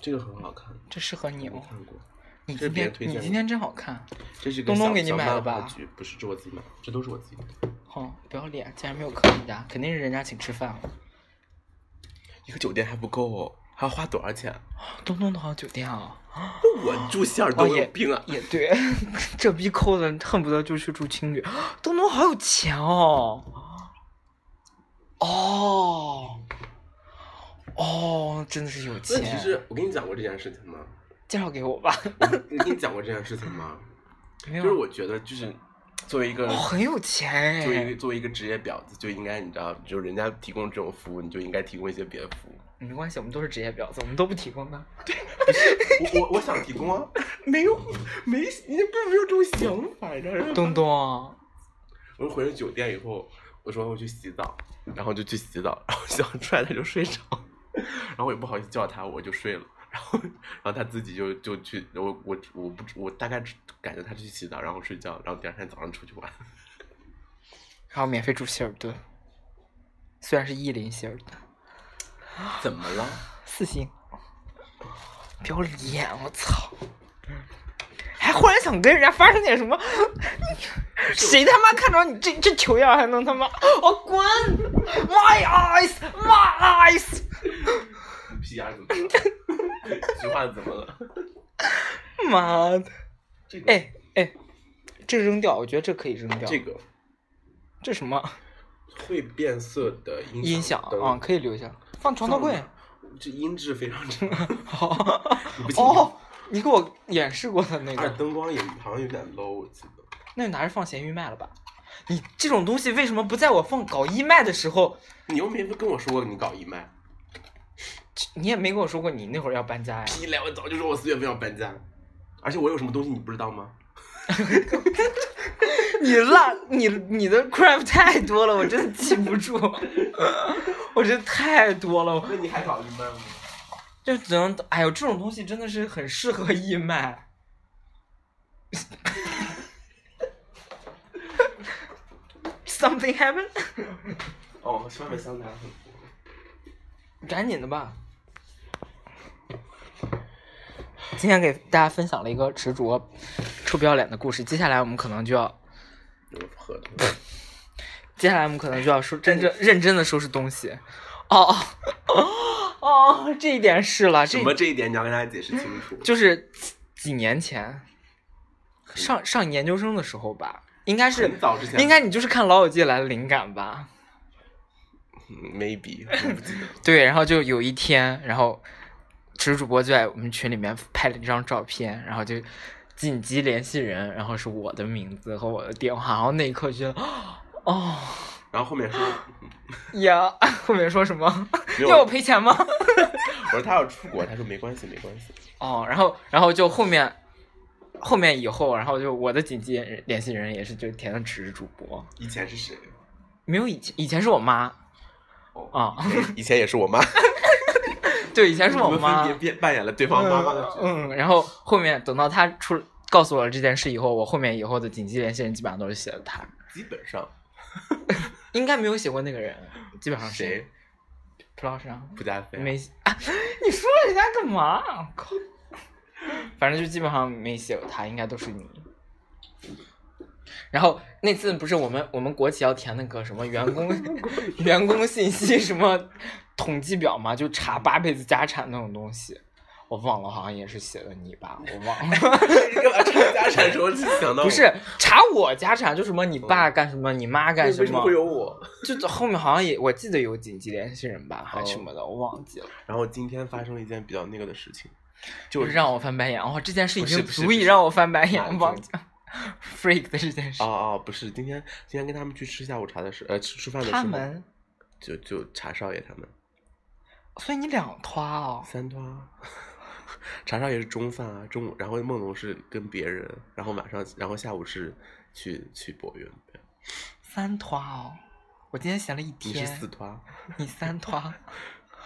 Speaker 3: 这个很好看，
Speaker 2: 这适合你哦。
Speaker 3: 看过。
Speaker 2: 你今天
Speaker 3: 别推荐
Speaker 2: 你今天真好看，
Speaker 3: 这是
Speaker 2: 东东给你买的吧？
Speaker 3: 不是，这我自己买的，这都是我自己的。
Speaker 2: 哼、不要脸，竟然没有坑人家，肯定是人家请吃饭了。
Speaker 3: 一个酒店还不够哦，还要花多少钱？
Speaker 2: 东东的好酒店啊，
Speaker 3: 我住希尔
Speaker 2: 哦
Speaker 3: 顿，有病啊！
Speaker 2: 也对，这逼抠的恨不得就去住青旅。东东好有钱哦！哦，哦，真的是有
Speaker 3: 问
Speaker 2: 钱。
Speaker 3: 其实我跟你讲过这件事情吗？
Speaker 2: 介绍给我吧。
Speaker 3: 我我跟你讲过这件事情吗？就是我觉得，就是作为一个
Speaker 2: 哦，很有钱
Speaker 3: 作为一个
Speaker 2: 哎。
Speaker 3: 作为一个职业婊子，就应该你知道，就人家提供这种服务，你就应该提供一些别的服务。
Speaker 2: 没关系，我们都是职业婊子，我们都不提供的。
Speaker 3: 我我我想提供啊，没有没，你并没有这种想法，你知道吗？
Speaker 2: 东东，
Speaker 3: 我回了酒店以后，我说我去洗澡，然后就去洗澡，然后洗澡出来他就睡着，然后我也不好意思叫他，我就睡了。然后，然后他自己就就去，我我我不我大概感觉他去洗澡，然后睡觉，然后第二天早上出去玩。
Speaker 2: 然后免费住希尔顿，虽然是伊林希尔顿，
Speaker 3: 怎么了？
Speaker 2: 四星。不要脸，我操还忽然想跟人家发生点什么，谁他妈看着你这这球样还能他妈我滚！My eyes, my eyes！
Speaker 3: 屁眼怎么了？菊花怎么了？
Speaker 2: 妈的！
Speaker 3: 这个
Speaker 2: 哎哎，这扔掉，我觉得这可以扔掉。
Speaker 3: 这个
Speaker 2: 这什么
Speaker 3: 会变色的音
Speaker 2: 音响
Speaker 3: 灯
Speaker 2: 啊？可以留下，放床头柜。
Speaker 3: 这音质非常差。
Speaker 2: 好？哦，你给我演示过的那个，
Speaker 3: 灯光也好像有点 low，我记得。
Speaker 2: 那就拿着放闲鱼卖了吧。你这种东西为什么不在我放搞义卖的时候？
Speaker 3: 你又没跟我说过你搞义卖，
Speaker 2: 你也没跟我说过你那会儿要搬家呀？
Speaker 3: 屁嘞！我早就说我四月份要搬家，而且我有什么东西你不知道吗？
Speaker 2: 你烂，你你的 crap 太多了，我真的记不住，我真的太多了，
Speaker 3: 那你还搞义卖吗？
Speaker 2: 就只能，哎呦，这种东西真的是很适合义卖。Something happened？
Speaker 3: 哦，外面香檀很多。
Speaker 2: 赶紧的吧。今天给大家分享了一个执着臭不要脸的故事，接下来我们可能就要。接下来我们可能就要收真正认真的收拾东西。哦哦哦，这一点是了，这
Speaker 3: 什么这一点你要跟大家解释清楚。
Speaker 2: 就是几年前，上上研究生的时候吧，应该是
Speaker 3: 很早之前
Speaker 2: 应该你就是看《老友记》来的灵感吧？
Speaker 3: 嗯 maybe 我不记得。
Speaker 2: 对，然后就有一天，然后池主播就在我们群里面拍了一张照片，然后就紧急联系人，然后是我的名字和我的电话，然后那一刻觉得，哦。
Speaker 3: 然后后面说，
Speaker 2: 呀，后面说什么？要我赔钱吗？
Speaker 3: 我说他要出国，他说没关系，没关系。
Speaker 2: 哦，然后然后就后面后面以后，然后就我的紧急联系人也是就填的池主播，
Speaker 3: 以前是谁？
Speaker 2: 没有以前以前是我妈。
Speaker 3: 哦
Speaker 2: 啊，
Speaker 3: 以前也是我妈，
Speaker 2: 对，以前是我妈
Speaker 3: 分，别扮扮演了对方妈妈的角色。
Speaker 2: 嗯，然后后面等到他出告诉我了这件事以后，我后面以后的紧急联系人基本上都是写了他，
Speaker 3: 基本上
Speaker 2: 应该没有写过那个人，基本上是
Speaker 3: 谁？
Speaker 2: 蒲老师啊，
Speaker 3: 不加菲啊。
Speaker 2: 没啊，你说了人家干嘛？靠，反正就基本上没写过他，应该都是你。然后那次不是我们我们国企要填那个什么员工 员工信息什么统计表嘛，就查八辈子家产那种东西，我忘了，好像也是写的你吧，我忘了。
Speaker 3: 你干嘛查家产的时候就想到
Speaker 2: 不是查我家产，就什么你爸干什么，你妈干什么
Speaker 3: 为什么会，有我？
Speaker 2: 就后面好像也我记得有紧急联系人吧，还是什么的，我忘记了。
Speaker 3: 然后今天发生了一件比较那个的事情，就是
Speaker 2: 让我翻白眼。哦，这件事已经足以让我翻白眼，
Speaker 3: 一
Speaker 2: 忘记了 freak 的这件事
Speaker 3: 哦。哦，不是，今天今天跟他们去吃下午茶的时，呃，吃吃饭的时候，
Speaker 2: 他们，
Speaker 3: 就就茶少爷他们
Speaker 2: 所以你两拖哦。
Speaker 3: 三拖啊，茶少爷是中饭啊，中午，然后梦龙是跟别人，然后晚上，然后下午是去去博园，
Speaker 2: 三拖哦，我今天闲了一天你。
Speaker 3: 是四拖，
Speaker 2: 你三拖。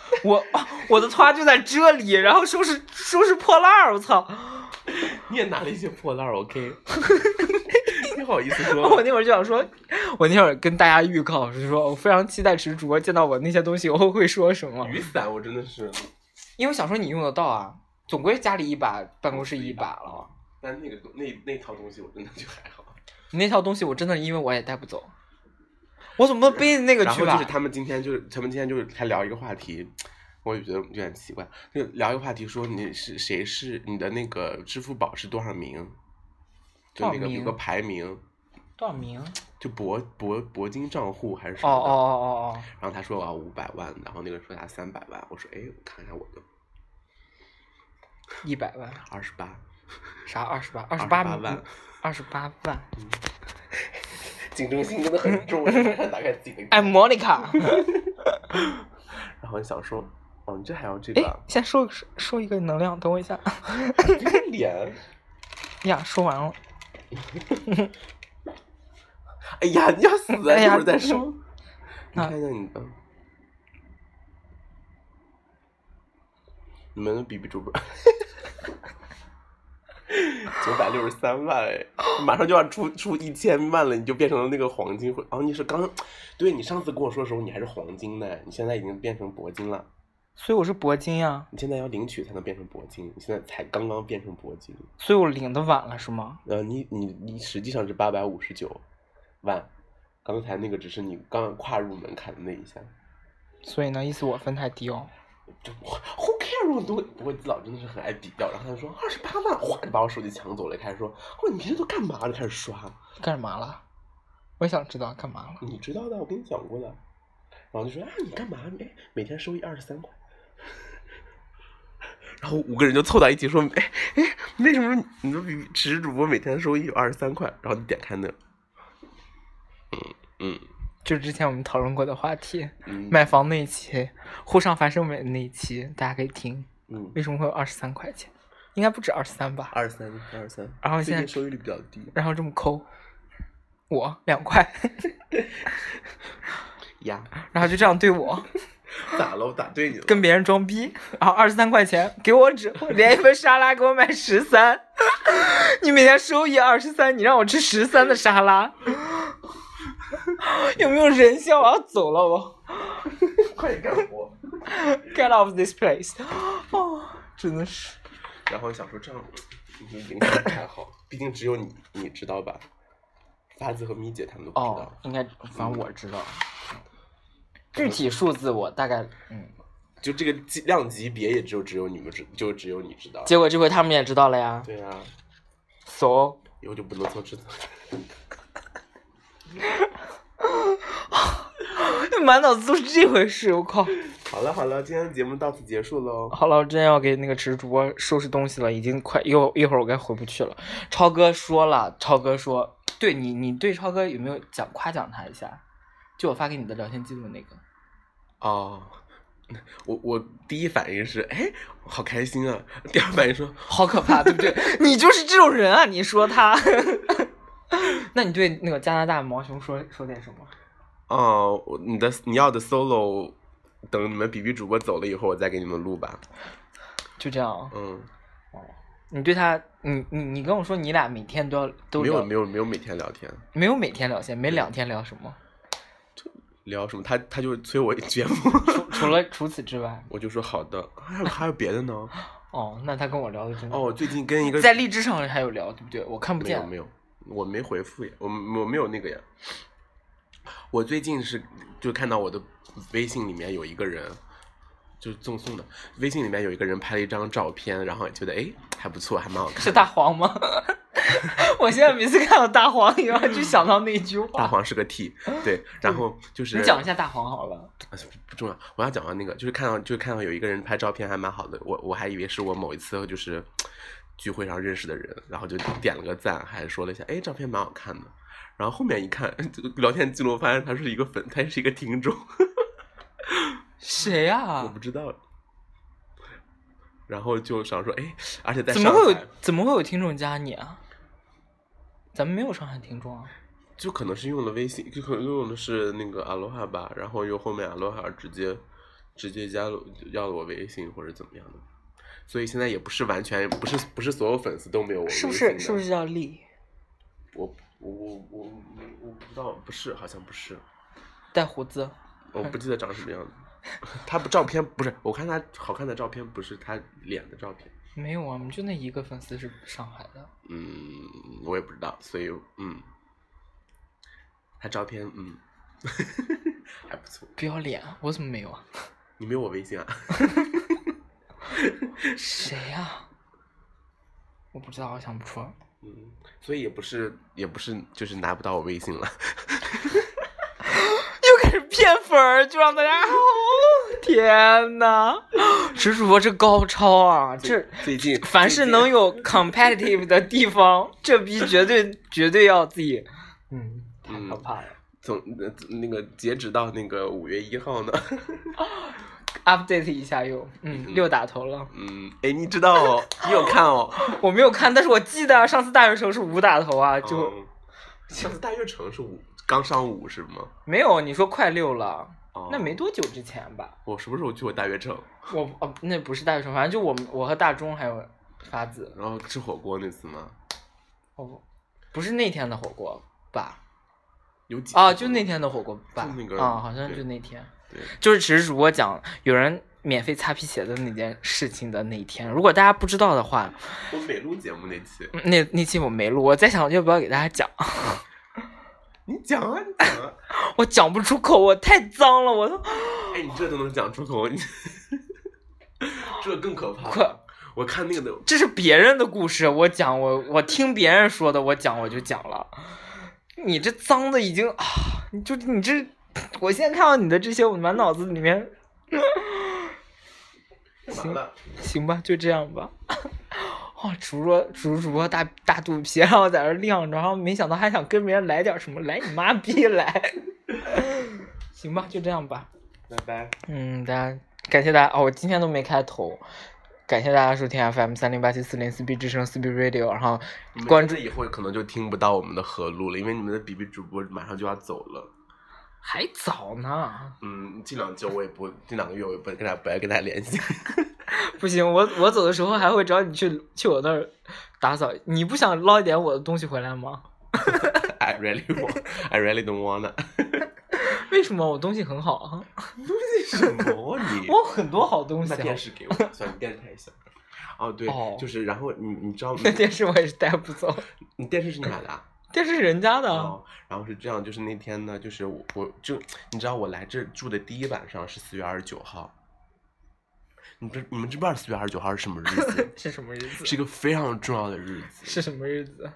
Speaker 2: 我啊我的拖就在这里，然后收拾收拾破烂儿，我操！
Speaker 3: 你也拿了一些破烂儿，OK？你好意思说？
Speaker 2: 我那会儿就想说，我那会儿跟大家预告是说，我非常期待池主播见到我那些东西以后会说什么，
Speaker 3: 雨伞我真的是，
Speaker 2: 因为我想说你用得到啊，总归家里一把，办公室一把了。
Speaker 3: 但那个东那那套东西我真的就还好。
Speaker 2: 你那套东西我真的因为我也带不走，我怎么背着那个去吧
Speaker 3: 然后就是？他们今天就是他们今天就是还聊一个话题，我也觉得有点奇怪，就聊一个话题说你是谁是你的那个支付宝是多少名？就那个有个排名，
Speaker 2: 多少名？
Speaker 3: 就铂铂铂金账户还是什
Speaker 2: 哦
Speaker 3: 么的。
Speaker 2: 哦哦哦哦，
Speaker 3: 然后他说我要五百万，然后那个人说他三百万，我说哎，我看一下我的
Speaker 2: 一百万，
Speaker 3: 二十八，
Speaker 2: 啥二十八？二十
Speaker 3: 28
Speaker 2: 八
Speaker 3: 万，
Speaker 2: 二十八万。
Speaker 3: 竞争心真的很重，打开自己的。
Speaker 2: 哎，Monica，
Speaker 3: 然后想说，哦，你这还要这
Speaker 2: 哎
Speaker 3: 个啊？，
Speaker 2: 先说说说一个能量，等我一下。
Speaker 3: 这个脸，
Speaker 2: 呀，说完了。
Speaker 3: 哎呀，你要死啊！一会儿再说。你
Speaker 2: 那
Speaker 3: 看一下你的，你们的 B B 主播九百六十三万哎，马上就要出出一千万了，你就变成了那个黄金会。哦，你是刚，对你上次跟我说的时候你还是黄金呢，你现在已经变成铂金了。
Speaker 2: 所以我是铂金呀，
Speaker 3: 你现在要领取才能变成铂金，你现在才刚刚变成铂金。
Speaker 2: 所以我领的晚了是吗？
Speaker 3: 呃，你你你实际上是八百五十九万，刚才那个只是你刚跨入门槛的那一下。
Speaker 2: 所以呢，意思我分太低哦。
Speaker 3: 就 who care 我都不过老真的是很爱比较，然后他就说二十八万，哗就把我手机抢走了，开始说，我说你平时都干嘛了？开始刷，
Speaker 2: 干嘛了？我想知道干嘛了。
Speaker 3: 你知道的，我跟你讲过的。然后就说啊，你干嘛？哎，每天收益二十三块。然后五个人就凑到一起说，哎哎，为什么你说比只是主播每天收益有二十三块？然后你点开那，嗯嗯
Speaker 2: 就之前我们讨论过的话题，
Speaker 3: 嗯，
Speaker 2: 买房那一期，沪上繁盛美的那一期，大家可以听。
Speaker 3: 嗯
Speaker 2: 为什么会有二十三块钱？应该不止二十三吧？
Speaker 3: 二十三二十三，
Speaker 2: 然后现在
Speaker 3: 收益率比较低
Speaker 2: 然后这么抠，我两块，
Speaker 3: 呀，
Speaker 2: 然后就这样对我，
Speaker 3: 咋了？我咋对你了？
Speaker 2: 跟别人装逼，然后二十三块钱给我只连一份沙拉给我买十三，你每天收益二十三，你让我吃十三的沙拉，有没有人性？我要走了，我
Speaker 3: 快点干活。
Speaker 2: get out of this place，哦，真的是。
Speaker 3: 然后想说这样，你影响不太好，毕竟只有你你知道吧？发子和咪姐他们都不知
Speaker 2: 哦
Speaker 3: 道。，
Speaker 2: 应该，反正我知道。具体数字我大概嗯，
Speaker 3: 就这个级量级别也只有只有你们知，就只有你知道。
Speaker 2: 结果这回他们也知道了呀。
Speaker 3: 对啊
Speaker 2: ，So，
Speaker 3: 以后就不能凑吃。
Speaker 2: 满脑子都是这回事，我靠！
Speaker 3: 好了好了，今天的节目到此结束喽。
Speaker 2: 好了，我真要给那个池主播收拾东西了，已经快一会儿一会儿我该回不去了。超哥说了，超哥说，对你，你对超哥有没有讲夸奖他一下？就我发给你的聊天记录那个。
Speaker 3: 哦，我我第一反应是，哎，好开心啊。第二反应说，
Speaker 2: 好可怕，对不对？你就是这种人啊！你说他，那你对那个加拿大毛熊说说点什么？
Speaker 3: 哦，我你的你要的 solo，等你们比比主播走了以后，我再给你们录吧。
Speaker 2: 就这样，
Speaker 3: 嗯，哦
Speaker 2: 你对他，你你你跟我说，你俩每天都要都
Speaker 3: 没有没有没有每天聊天，
Speaker 2: 没有每天聊天，没两天聊什么？
Speaker 3: 聊什么？他他就催我节目，
Speaker 2: 除除了除此之外，
Speaker 3: 我就说好的。还有还有别的呢？
Speaker 2: 哦，那他跟我聊的真的
Speaker 3: 哦，我最近跟一个
Speaker 2: 在荔枝上还有聊，对不对？我看不见
Speaker 3: 没有没有，我没回复呀，我我没有那个呀。我最近是就看到我的微信里面有一个人，就是赠送的，微信里面有一个人拍了一张照片，然后觉得哎还不错，还蛮好看。
Speaker 2: 是大黄吗？我现在每次看到大黄，以后就想到那句话。
Speaker 3: 大黄是个 T，对，然后就是
Speaker 2: 你讲一下大黄好了。
Speaker 3: 啊不重要，我要讲到那个，就是看到就是看到有一个人拍照片还蛮好的，我我还以为是我某一次就是聚会上认识的人，然后就点了个赞，还说了一下，哎，照片蛮好看的。然后后面一看聊天记录，发现他是一个粉，他是一个听众，
Speaker 2: 谁啊？
Speaker 3: 我不知道。然后就想说，哎，而且在
Speaker 2: 怎么会有，怎么会有听众加你啊？咱们没有上海听众啊。
Speaker 3: 就可能是用了微信，就可能用的是那个阿罗哈吧，然后又后面阿罗哈直接直接加了要了我微信或者怎么样的，所以现在也不是完全不是不是所有粉丝都没有我微信
Speaker 2: 是不是？是不是叫丽？
Speaker 3: 我我我我我不知道，不是，好像不是，
Speaker 2: 带胡子？
Speaker 3: 我不记得长什么样子。他不照片不是，我看他好看的照片不是他脸的照片，
Speaker 2: 没有啊，我们就那一个粉丝是上海的。
Speaker 3: 嗯，我也不知道，所以嗯，他照片嗯 还不错。
Speaker 2: 不要脸啊！我怎么没有啊？
Speaker 3: 你没有我微信啊？
Speaker 2: 谁呀、我不知道，我想不出来。
Speaker 3: 嗯，所以也不是也不是就是拿不到我微信了。
Speaker 2: 又开始骗粉儿，就让大家，哦、天呐，直主播这高超啊！这
Speaker 3: 最近
Speaker 2: 凡是能有 competitive 的地方，这逼绝对绝对要自己，嗯，太可怕了。
Speaker 3: 从呃那个截止到那个五月一号呢，
Speaker 2: update 一下又，嗯，六打头了。
Speaker 3: 嗯，哎，你知道哦，你有看哦？
Speaker 2: 我没有看，但是我记得上次大学城是五打头啊，就、
Speaker 3: 嗯上次大悦城是五刚上五是吗？
Speaker 2: 没有你说快六了，
Speaker 3: 哦
Speaker 2: 那没多久之前吧。
Speaker 3: 我什么时候去过大悦城？
Speaker 2: 我哦，那不是大悦城，反正就我们我和大钟还有发子，
Speaker 3: 然后吃火锅那次吗？
Speaker 2: 哦，不是那天的火锅吧？
Speaker 3: 有几
Speaker 2: 啊，就那天的火锅吧？
Speaker 3: 就那个
Speaker 2: 啊，好像就那天。
Speaker 3: 对，
Speaker 2: 就是只是主播讲，有人免费擦皮鞋的那件事情的那一天。如果大家不知道的话，
Speaker 3: 我没录节目那期，
Speaker 2: 嗯那那期我没录，我在想要不要给大家讲，
Speaker 3: 你讲啊，你讲啊。
Speaker 2: 我讲不出口，我太脏了，我都
Speaker 3: 哎，你这都能讲出口，你 这更可怕。
Speaker 2: 快
Speaker 3: 我看那个的，
Speaker 2: 这是别人的故事，我讲我我听别人说的，我讲我就讲了。你这脏的已经啊，你就你这，我现在看到你的这些，我满脑子里面，
Speaker 3: 行了，
Speaker 2: 行吧，就这样吧。哇，主播主主播大大肚皮，然后在这晾着，然后没想到还想跟别人来点什么，来你妈逼来！行吧，就这样吧。
Speaker 3: 拜拜。
Speaker 2: 嗯，大家感谢大家哦，我今天都没开头，感谢大家收听 FM 三零八七四零四 B 之声四 B Radio，然后关注
Speaker 3: 以后可能就听不到我们的合录了，因为你们的 B B 主播马上就要走了。
Speaker 2: 还早呢，
Speaker 3: 嗯，近两周我也不，近两个月我也不跟他不爱跟他联系。
Speaker 2: 不行，我我走的时候还会找你去去我那儿打扫，你不想捞一点我的东西回来吗？
Speaker 3: I really want, I really don't wanna。
Speaker 2: 为什么我东西很好啊？
Speaker 3: 为什么你？
Speaker 2: 我有很多好东西
Speaker 3: 那
Speaker 2: 啊。
Speaker 3: 电视给我，算了，电视太小。哦，对，
Speaker 2: 哦
Speaker 3: 就是，然后你你知道
Speaker 2: 那电视我也是带不走，
Speaker 3: 你电视是你买的啊？
Speaker 2: 电视是人家的。
Speaker 3: 哦，然后是这样，就是那天呢，就是我我就你知道我来这住的第一晚上是四月二十九号，你知你们知不知道四月二十九号是什么日子？
Speaker 2: 是什么日子？
Speaker 3: 是一个非常重要的日子，
Speaker 2: 是什么日子？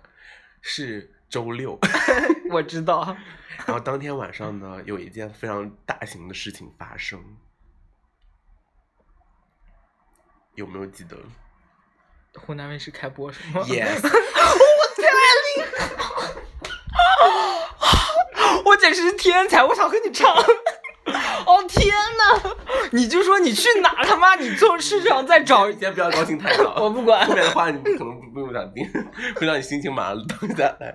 Speaker 3: 是周六。
Speaker 2: 我知道，
Speaker 3: 然后当天晚上呢，有一件非常大型的事情发生，有没有记得
Speaker 2: 湖南卫视开播是吗
Speaker 3: ？Yes，
Speaker 2: 我简直是天才，我想和你唱。哦天呐，你就说你去哪他妈，你从市场再找
Speaker 3: 你先不要高兴太早，
Speaker 2: 我不管
Speaker 3: 后面的话你可能不不用想听，会让你心情马上荡下来。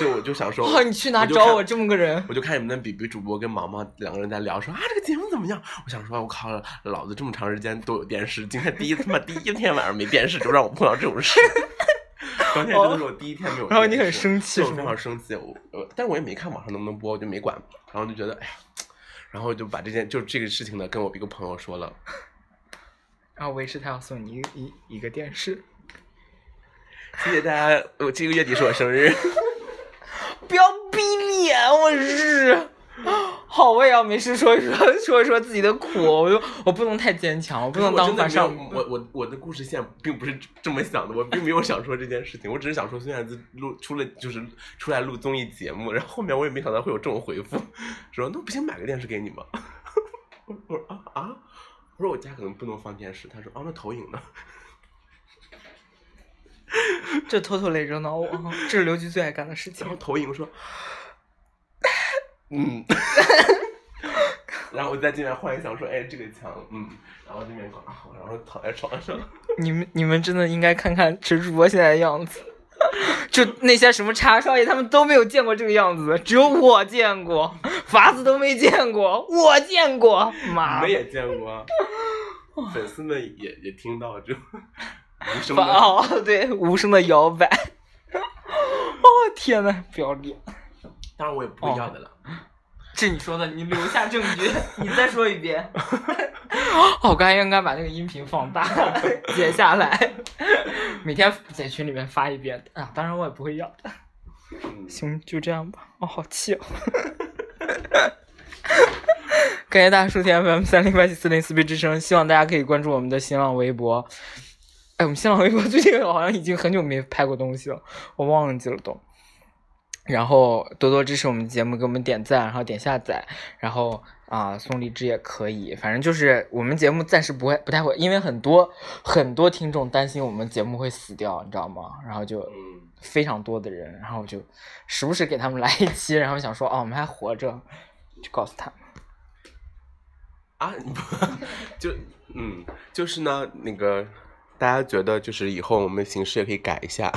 Speaker 3: 就我就想说，
Speaker 2: 哦，你去哪找我这么个人？
Speaker 3: 我就看你们的比比主播跟毛毛两个人在聊，说啊这个节目怎么样？我想说，我靠，老子这么长时间都有电视，今天第一他妈第一天晚上没电视，就让我碰到这种事。当天真的是我第一天没有
Speaker 2: 然后你很生气
Speaker 3: 我非常生气。我我，但是我也没看网上能不能播，我就没管。然后就觉得，哎呀，然后就把这件就这个事情呢，跟我一个朋友说了。
Speaker 2: 然 后我也是他要送你一一一个电视，
Speaker 3: 谢谢大家，我这个月底是我生日。
Speaker 2: 不要逼脸，我是。好，我也要没事说一说说一说自己的苦，我就我不能太坚强，我不能当
Speaker 3: 我真的没有
Speaker 2: 反上。
Speaker 3: 我我我的故事线并不是这么想的，我并没有想说这件事情，我只是想说孙燕姿录出了就是出来录综艺节目，然后后面我也没想到会有这种回复，说那不行买个电视给你吧？我 我说啊啊，我说我家可能不能放电视，他说哦那投影呢？
Speaker 2: 这偷偷来惹恼我，这是刘局最爱干的事情
Speaker 3: 然后。投影说，嗯，然后我在这边幻想说，哎这个墙，嗯，然后这边搞，然后躺在床上。
Speaker 2: 你们你们真的应该看看陈主播现在的样子，就那些什么茶少爷他们都没有见过这个样子，只有我见过，法子都没见过，我见过，
Speaker 3: 你
Speaker 2: 妈
Speaker 3: 们也见过啊，粉丝们也也听到就无声
Speaker 2: 法
Speaker 3: 的。
Speaker 2: 哦，对，无声的摇摆。哦天呐，不要脸！
Speaker 3: 当然我也不会要的了。
Speaker 2: 是你说的，你留下证据，你再说一遍。哦，我刚才应该把那个音频放大，截下来，每天在群里面发一遍啊。当然我也不会要的。
Speaker 3: 嗯，
Speaker 2: 行，就这样吧。哦，好气哦！感谢大家收听 FM 三零八七四零四 B 之声，希望大家可以关注我们的新浪微博。哎，我们新浪微博最近好像已经很久没拍过东西了，我忘记了都。然后多多支持我们节目，给我们点赞，然后点下载，然后啊、送荔枝也可以。反正就是我们节目暂时不会不太会，因为很多很多听众担心我们节目会死掉，你知道吗？然后就
Speaker 3: 嗯，
Speaker 2: 非常多的人，然后就时不时给他们来一期，然后想说哦，我们还活着，就告诉他们。
Speaker 3: 啊，就嗯，就是呢，那个大家觉得就是以后我们形式也可以改一下。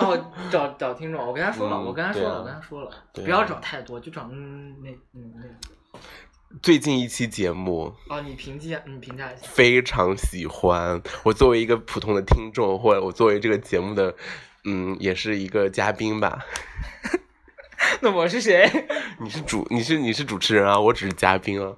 Speaker 2: 哦，找找听众，我跟他说了，
Speaker 3: 嗯
Speaker 2: 我跟他说了，
Speaker 3: 啊
Speaker 2: 我跟他说了，
Speaker 3: 啊
Speaker 2: 不要找太多，就找嗯那嗯那
Speaker 3: 最近一期节目
Speaker 2: 哦，你评价你评价一下。
Speaker 3: 非常喜欢，我作为一个普通的听众，或者我作为这个节目的嗯，也是一个嘉宾吧。
Speaker 2: 那我是谁？
Speaker 3: 你是主，你是你是主持人啊，我只是嘉宾啊。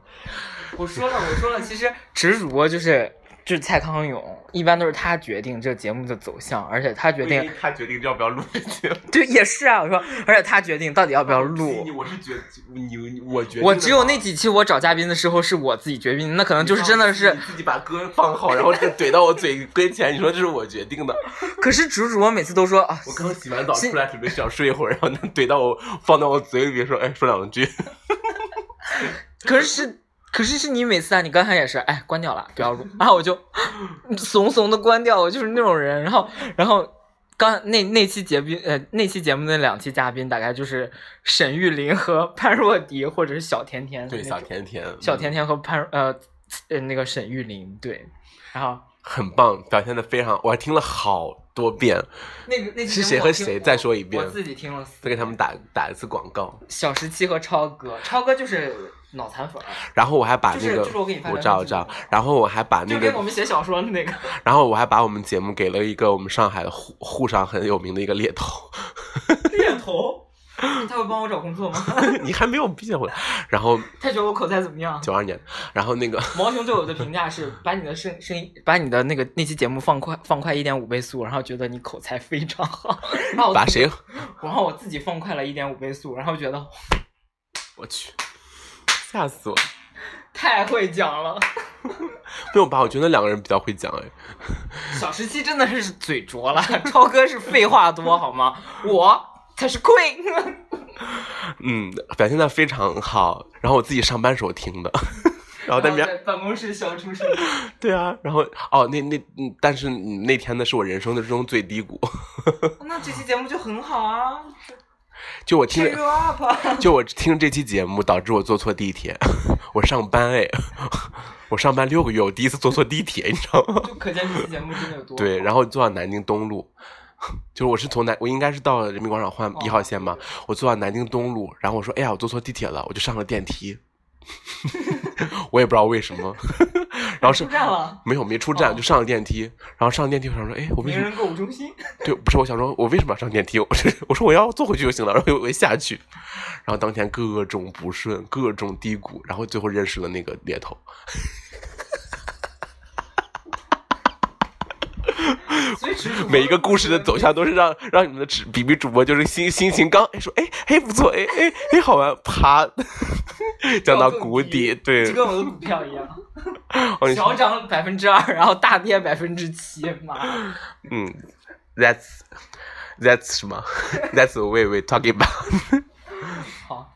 Speaker 2: 我说了，我说了，其实只是主播就是就是蔡康永，一般都是他决定这个节目的走向，而且他决定，
Speaker 3: 他决定要不要录这节目。
Speaker 2: 对，也是啊，我说，而且他决定到底要不要录。
Speaker 3: 我是决你你我决定
Speaker 2: 我只有那几期我找嘉宾的时候是我自己决定，那可能就是真的是
Speaker 3: 你自己把歌放好，然后这怼到我嘴跟前，你说这是我决定的。
Speaker 2: 可是主主播每次都说啊，
Speaker 3: 我刚洗完澡出来，准备想睡一会儿，然后怼到我放到我嘴里边说，哎，说两句。
Speaker 2: 可是是。可是是你每次啊，你刚才也是，哎，关掉了，不要录，然后我就怂怂的关掉，我就是那种人。然后，然后刚那那期节宾呃那期节目那两期嘉宾大概就是沈玉琳和潘若迪，或者是小甜甜。
Speaker 3: 对，小甜甜。
Speaker 2: 小甜甜和潘呃呃那个沈玉琳对，然后
Speaker 3: 很棒，表现的非常，我还听了好多遍。
Speaker 2: 那个那
Speaker 3: 是谁和谁？再说一遍。
Speaker 2: 我自己听了。
Speaker 3: 再给他们打打一次广告。
Speaker 2: 小十七和超哥，超哥就是。脑残粉，
Speaker 3: 然后我还把那个，
Speaker 2: 就是我给你
Speaker 3: 我照照，然后我还把那个，就
Speaker 2: 跟我们写小说的那个，
Speaker 3: 然后我还把我们节目给了一个我们上海的沪沪上很有名的一个猎头，
Speaker 2: 猎头，他会帮我找工作吗？
Speaker 3: 你还没有毕业回来，然后
Speaker 2: 他觉得我口才怎么样？
Speaker 3: 九二年，然后那个
Speaker 2: 毛熊对我的评价是把你的声声音，把你的那个那期节目放快放快一点五倍速，然后觉得你口才非常好，然后
Speaker 3: 把谁？
Speaker 2: 然后我自己放快了一点五倍速，然后觉得
Speaker 3: 我去。吓死我！
Speaker 2: 太会讲了，
Speaker 3: 没有吧？我觉得两个人比较会讲哎。
Speaker 2: 小十七真的是嘴拙了，超哥是废话多好吗？我才是 queen。
Speaker 3: 嗯，表现的非常好。然后我自己上班时候听的，然后
Speaker 2: 在
Speaker 3: 边
Speaker 2: 办公室笑出声。
Speaker 3: 对啊，然后哦，那那嗯，但是那天呢是我人生的中最低谷。
Speaker 2: 那这期节目就很好啊。
Speaker 3: 就我听，就我听这期节目，导致我坐错地铁。我上班哎，我上班六个月，我第一次坐错地铁，你知道吗？
Speaker 2: 就可见这期节目真的有多。
Speaker 3: 对，然后坐到南京东路，就是我是从南，我应该是到人民广场换一号线嘛。我坐到南京东路，然后我说：“哎呀，我坐错地铁了。”我就上了电梯。我也不知道为什么，然后是
Speaker 2: 出站了，
Speaker 3: 没有没出站就上了电梯，然后上了电梯我想说，哎，我为什么？
Speaker 2: 名人购物中心。
Speaker 3: 对，不是我想说，我为什么要上电梯？我我说我要坐回去就行了，然后我下去，然后当天各种不顺，各种低谷，然后最后认识了那个猎头。每一个故事的走向都是让让你们的比比主播就是心心情刚哎说哎哎不错哎哎哎好玩啪降到谷底对，
Speaker 2: 就跟我的股票一样，小涨百分之二，然后大跌百分之七，妈。
Speaker 3: 嗯，That's That's 什么？That's the way we talking about。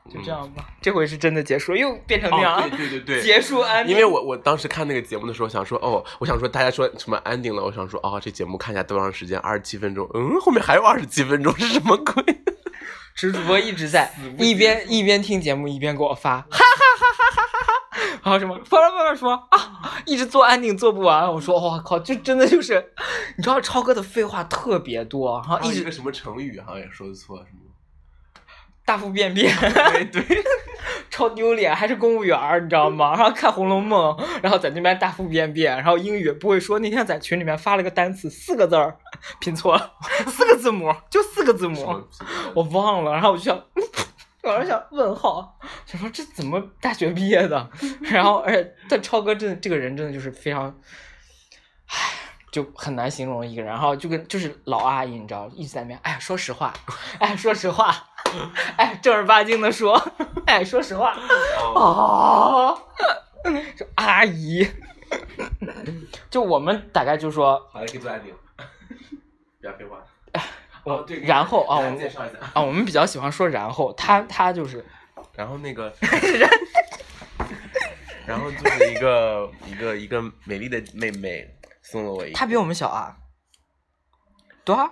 Speaker 2: 好，就这样吧。这回是真的结束，又变成那样。
Speaker 3: 对对对对，
Speaker 2: 结束安。
Speaker 3: 因为我我当时看那个节目的时候，想说哦，我想说大家说什么安定了，我想说哦，这节目看一下多长时间，二十七分钟。嗯，后面还有二十七分钟，是什么鬼？
Speaker 2: 是主播一直在一边一边听节目一边给我发，哈哈哈哈哈哈哈。然后什么？不不不，说啊，一直做安定做不完。我说我靠，这真的就是，你知道超哥的废话特别多，然后一直
Speaker 3: 个什么成语好像也说的错什么。
Speaker 2: 大腹便便，
Speaker 3: 对对，
Speaker 2: 超丢脸，还是公务员儿，你知道吗？然后看《红楼梦》，然后在那边大腹便便，然后英语不会说。那天在群里面发了个单词，四个字儿，拼错了，四个字母，就四个字母，我忘了。然后我就想，我就想问号，想说这怎么大学毕业的？然后而且，但超哥真的这个人真的就是非常，唉，就很难形容一个人。然后就跟就是老阿姨，你知道，一直在那边，哎，说实话，哎，说实话。哎，正儿八经的说，哎，说实话，啊，说阿姨，就我们大概就说，
Speaker 3: 好的，给做安定，不要废话。
Speaker 2: 我对，然后啊，我们啊，我们比较喜欢说然后，他他就是，
Speaker 3: 然后那个，然后就是一个一个一个美丽的妹妹送了我一，
Speaker 2: 她比我们小啊，多少？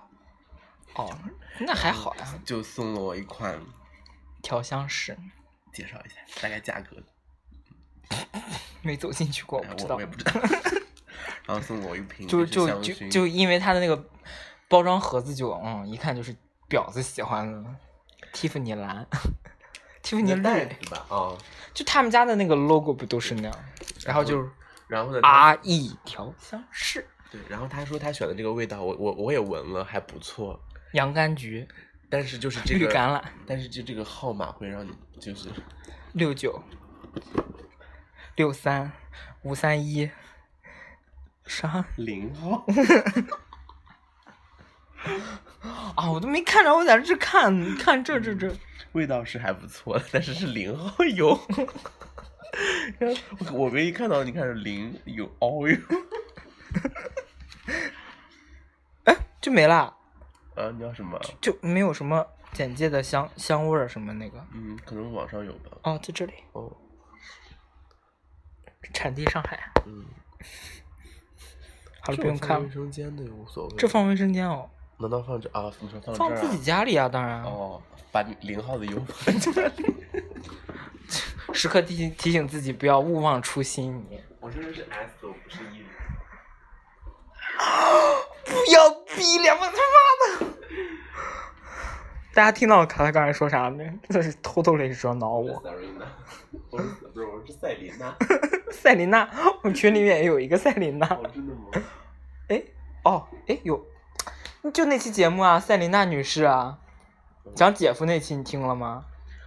Speaker 2: 哦。那还好呀，
Speaker 3: 就送了我一款
Speaker 2: 调香师，
Speaker 3: 介绍一下大概价格。
Speaker 2: 没走进去过，
Speaker 3: 我
Speaker 2: 不知道。
Speaker 3: 我也不知道。然后送我一瓶，
Speaker 2: 就就就就因为它的那个包装盒子，就嗯，一看就是婊子喜欢的蒂芙尼蓝，蒂芙尼绿
Speaker 3: 吧？啊，
Speaker 2: 就他们家的那个 logo 不都是那样？然后就
Speaker 3: 然后呢
Speaker 2: ？R E 调香室。
Speaker 3: 对，然后他说他选的这个味道，我我我也闻了，还不错。
Speaker 2: 洋甘菊，
Speaker 3: 但是就是这个
Speaker 2: 绿橄榄
Speaker 3: 但是就这个号码会让你就是
Speaker 2: 六九六三五三一啥
Speaker 3: 零号。
Speaker 2: 啊？我都没看着，我在这看看这这这。
Speaker 3: 味道是还不错的，但是是零号油。我我唯一看到你看是零有凹油
Speaker 2: 哎，就没了，
Speaker 3: 啊，你要什么？
Speaker 2: 就没有什么简介的香香味儿什么那个。
Speaker 3: 嗯，可能网上有吧。
Speaker 2: 哦，在这里，
Speaker 3: 哦，
Speaker 2: 产地上海。
Speaker 3: 嗯，
Speaker 2: 好了，不用看
Speaker 3: 卫。生间的也无所谓。
Speaker 2: 这放卫生间哦，
Speaker 3: 难道放这啊？你说放这啊
Speaker 2: 放自己家里啊，当然。
Speaker 3: 哦，把零号的油放这里。
Speaker 2: 时刻提醒提醒自己不要勿忘初心。你
Speaker 3: 我这人是 S，我不是 E。
Speaker 2: 不 要逼脸，我他妈的！大家听到卡他刚才说啥没？真的是偷偷的惹恼我。
Speaker 3: Serena，我是不是我是赛琳娜？
Speaker 2: 赛琳娜，我们群里面也有一个赛琳娜。
Speaker 3: 哦，真的吗？
Speaker 2: 哎，哦，哎有，就那期节目啊，赛琳娜女士啊，讲姐夫那期你听了吗？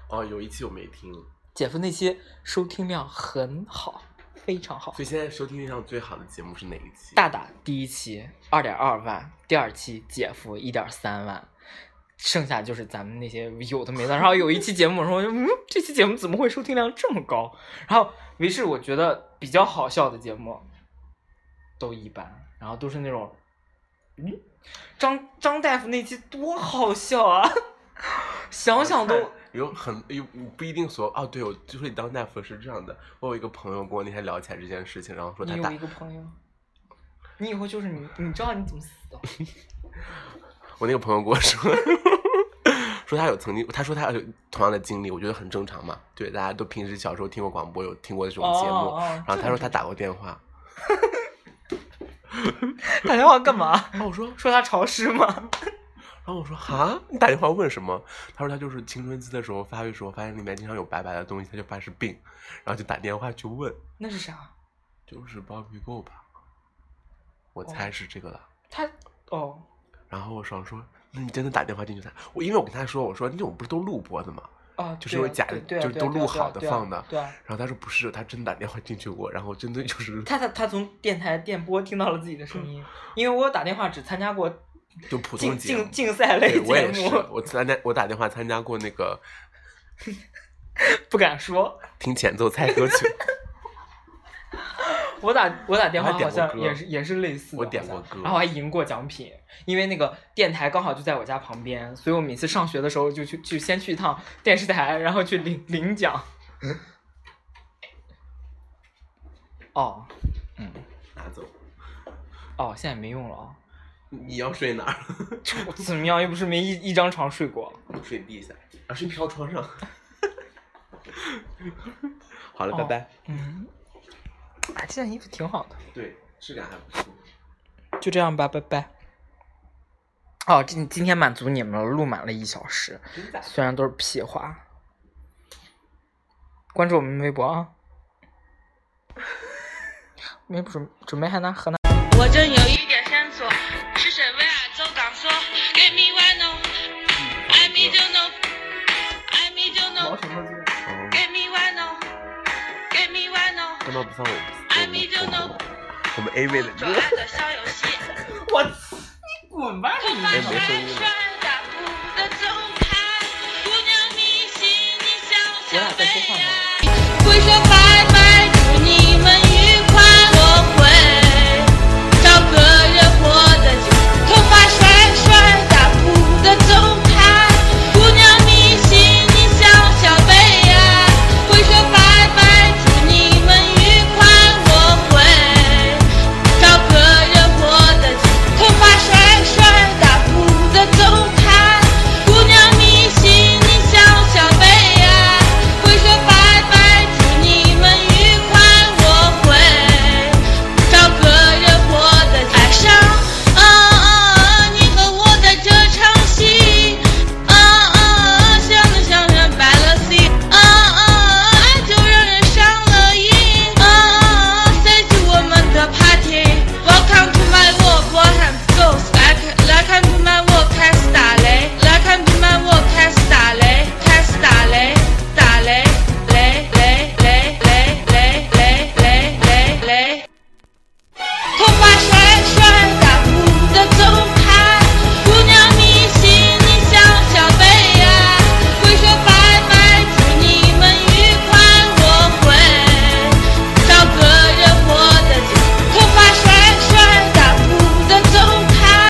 Speaker 3: 哦，有一期我没听，
Speaker 2: 姐夫那期收听量很好，非常好
Speaker 3: 所。以现在收听量最好的节目是哪一期？
Speaker 2: 大大第一期二点二万，第二期姐夫一点三万，剩下就是咱们那些有的没的。然后有一期节目，我说嗯，这期节目怎么会收听量这么高？然后于是我觉得比较好笑的节目都一般，然后都是那种，嗯，张张大夫那期多好笑啊，想想都。
Speaker 3: 有很有不一定所哦，对，我就说你当大夫是这样的。我有一个朋友跟我那天聊起来这件事情，然后说他
Speaker 2: 有一个朋友，你以后就是你，你知道你怎么死的？
Speaker 3: 我那个朋友跟我说，说他有曾经，他说他有同样的经历，我觉得很正常嘛。对，大家都平时小时候听过广播，有听过这种节目。然后他说他打过电话，
Speaker 2: 打电话干嘛？
Speaker 3: 然后我说，
Speaker 2: 说他潮湿吗？
Speaker 3: 然后我说哈，你打电话问什么？他说他就是青春期的时候发育时候发现里面经常有白白的东西，他就怕是病，然后就打电话去问，
Speaker 2: 那是啥？
Speaker 3: 就是包皮垢吧，我猜是这个了。
Speaker 2: 他哦，
Speaker 3: 然后我爽说，那你真的打电话进去看？我因为我跟他说，我说那种不是都录播的吗？
Speaker 2: 啊，
Speaker 3: 就是因为假的就是都录好的放的
Speaker 2: 对啊。
Speaker 3: 然后他说不是，他真打电话进去过，然后真的就是
Speaker 2: 他他他从电台电波听到了自己的声音，因为我有打电话只参加过
Speaker 3: 就普通节
Speaker 2: 竞。竞赛类
Speaker 3: 对，我也是，，我参加我打电话参加过那个
Speaker 2: 不敢说。
Speaker 3: 听前奏猜歌曲，
Speaker 2: 我打我打电话好像也是也是类似的，
Speaker 3: 我点过歌
Speaker 2: 然后还赢过奖品，因为那个电台刚好就在我家旁边，所以我每次上学的时候就去去先去一趟电视台，然后去领领奖。哦嗯
Speaker 3: 拿走。
Speaker 2: 哦，现在没用了啊、
Speaker 3: 你要睡哪儿？
Speaker 2: 我怎么样？又不是没一一张床睡过。
Speaker 3: 睡地下，啊，睡飘窗上。好了，
Speaker 2: 哦
Speaker 3: 拜拜。
Speaker 2: 嗯，哎，这件衣服挺好的。
Speaker 3: 对，质感还不错。
Speaker 2: 就这样吧，拜拜。哦，今今天满足你们了，录满了一小时，
Speaker 3: 真的？
Speaker 2: 虽然都是屁话。关注我们微博啊。没准准备还拿河南。
Speaker 1: 我真有一选为亚洲党说，Give me one
Speaker 3: no，I
Speaker 1: need no，I need no。
Speaker 3: 什么？不上我，我们 A 位的歌。
Speaker 2: 我，你滚吧！
Speaker 3: 我俩
Speaker 1: 在
Speaker 3: 说话
Speaker 1: 吗？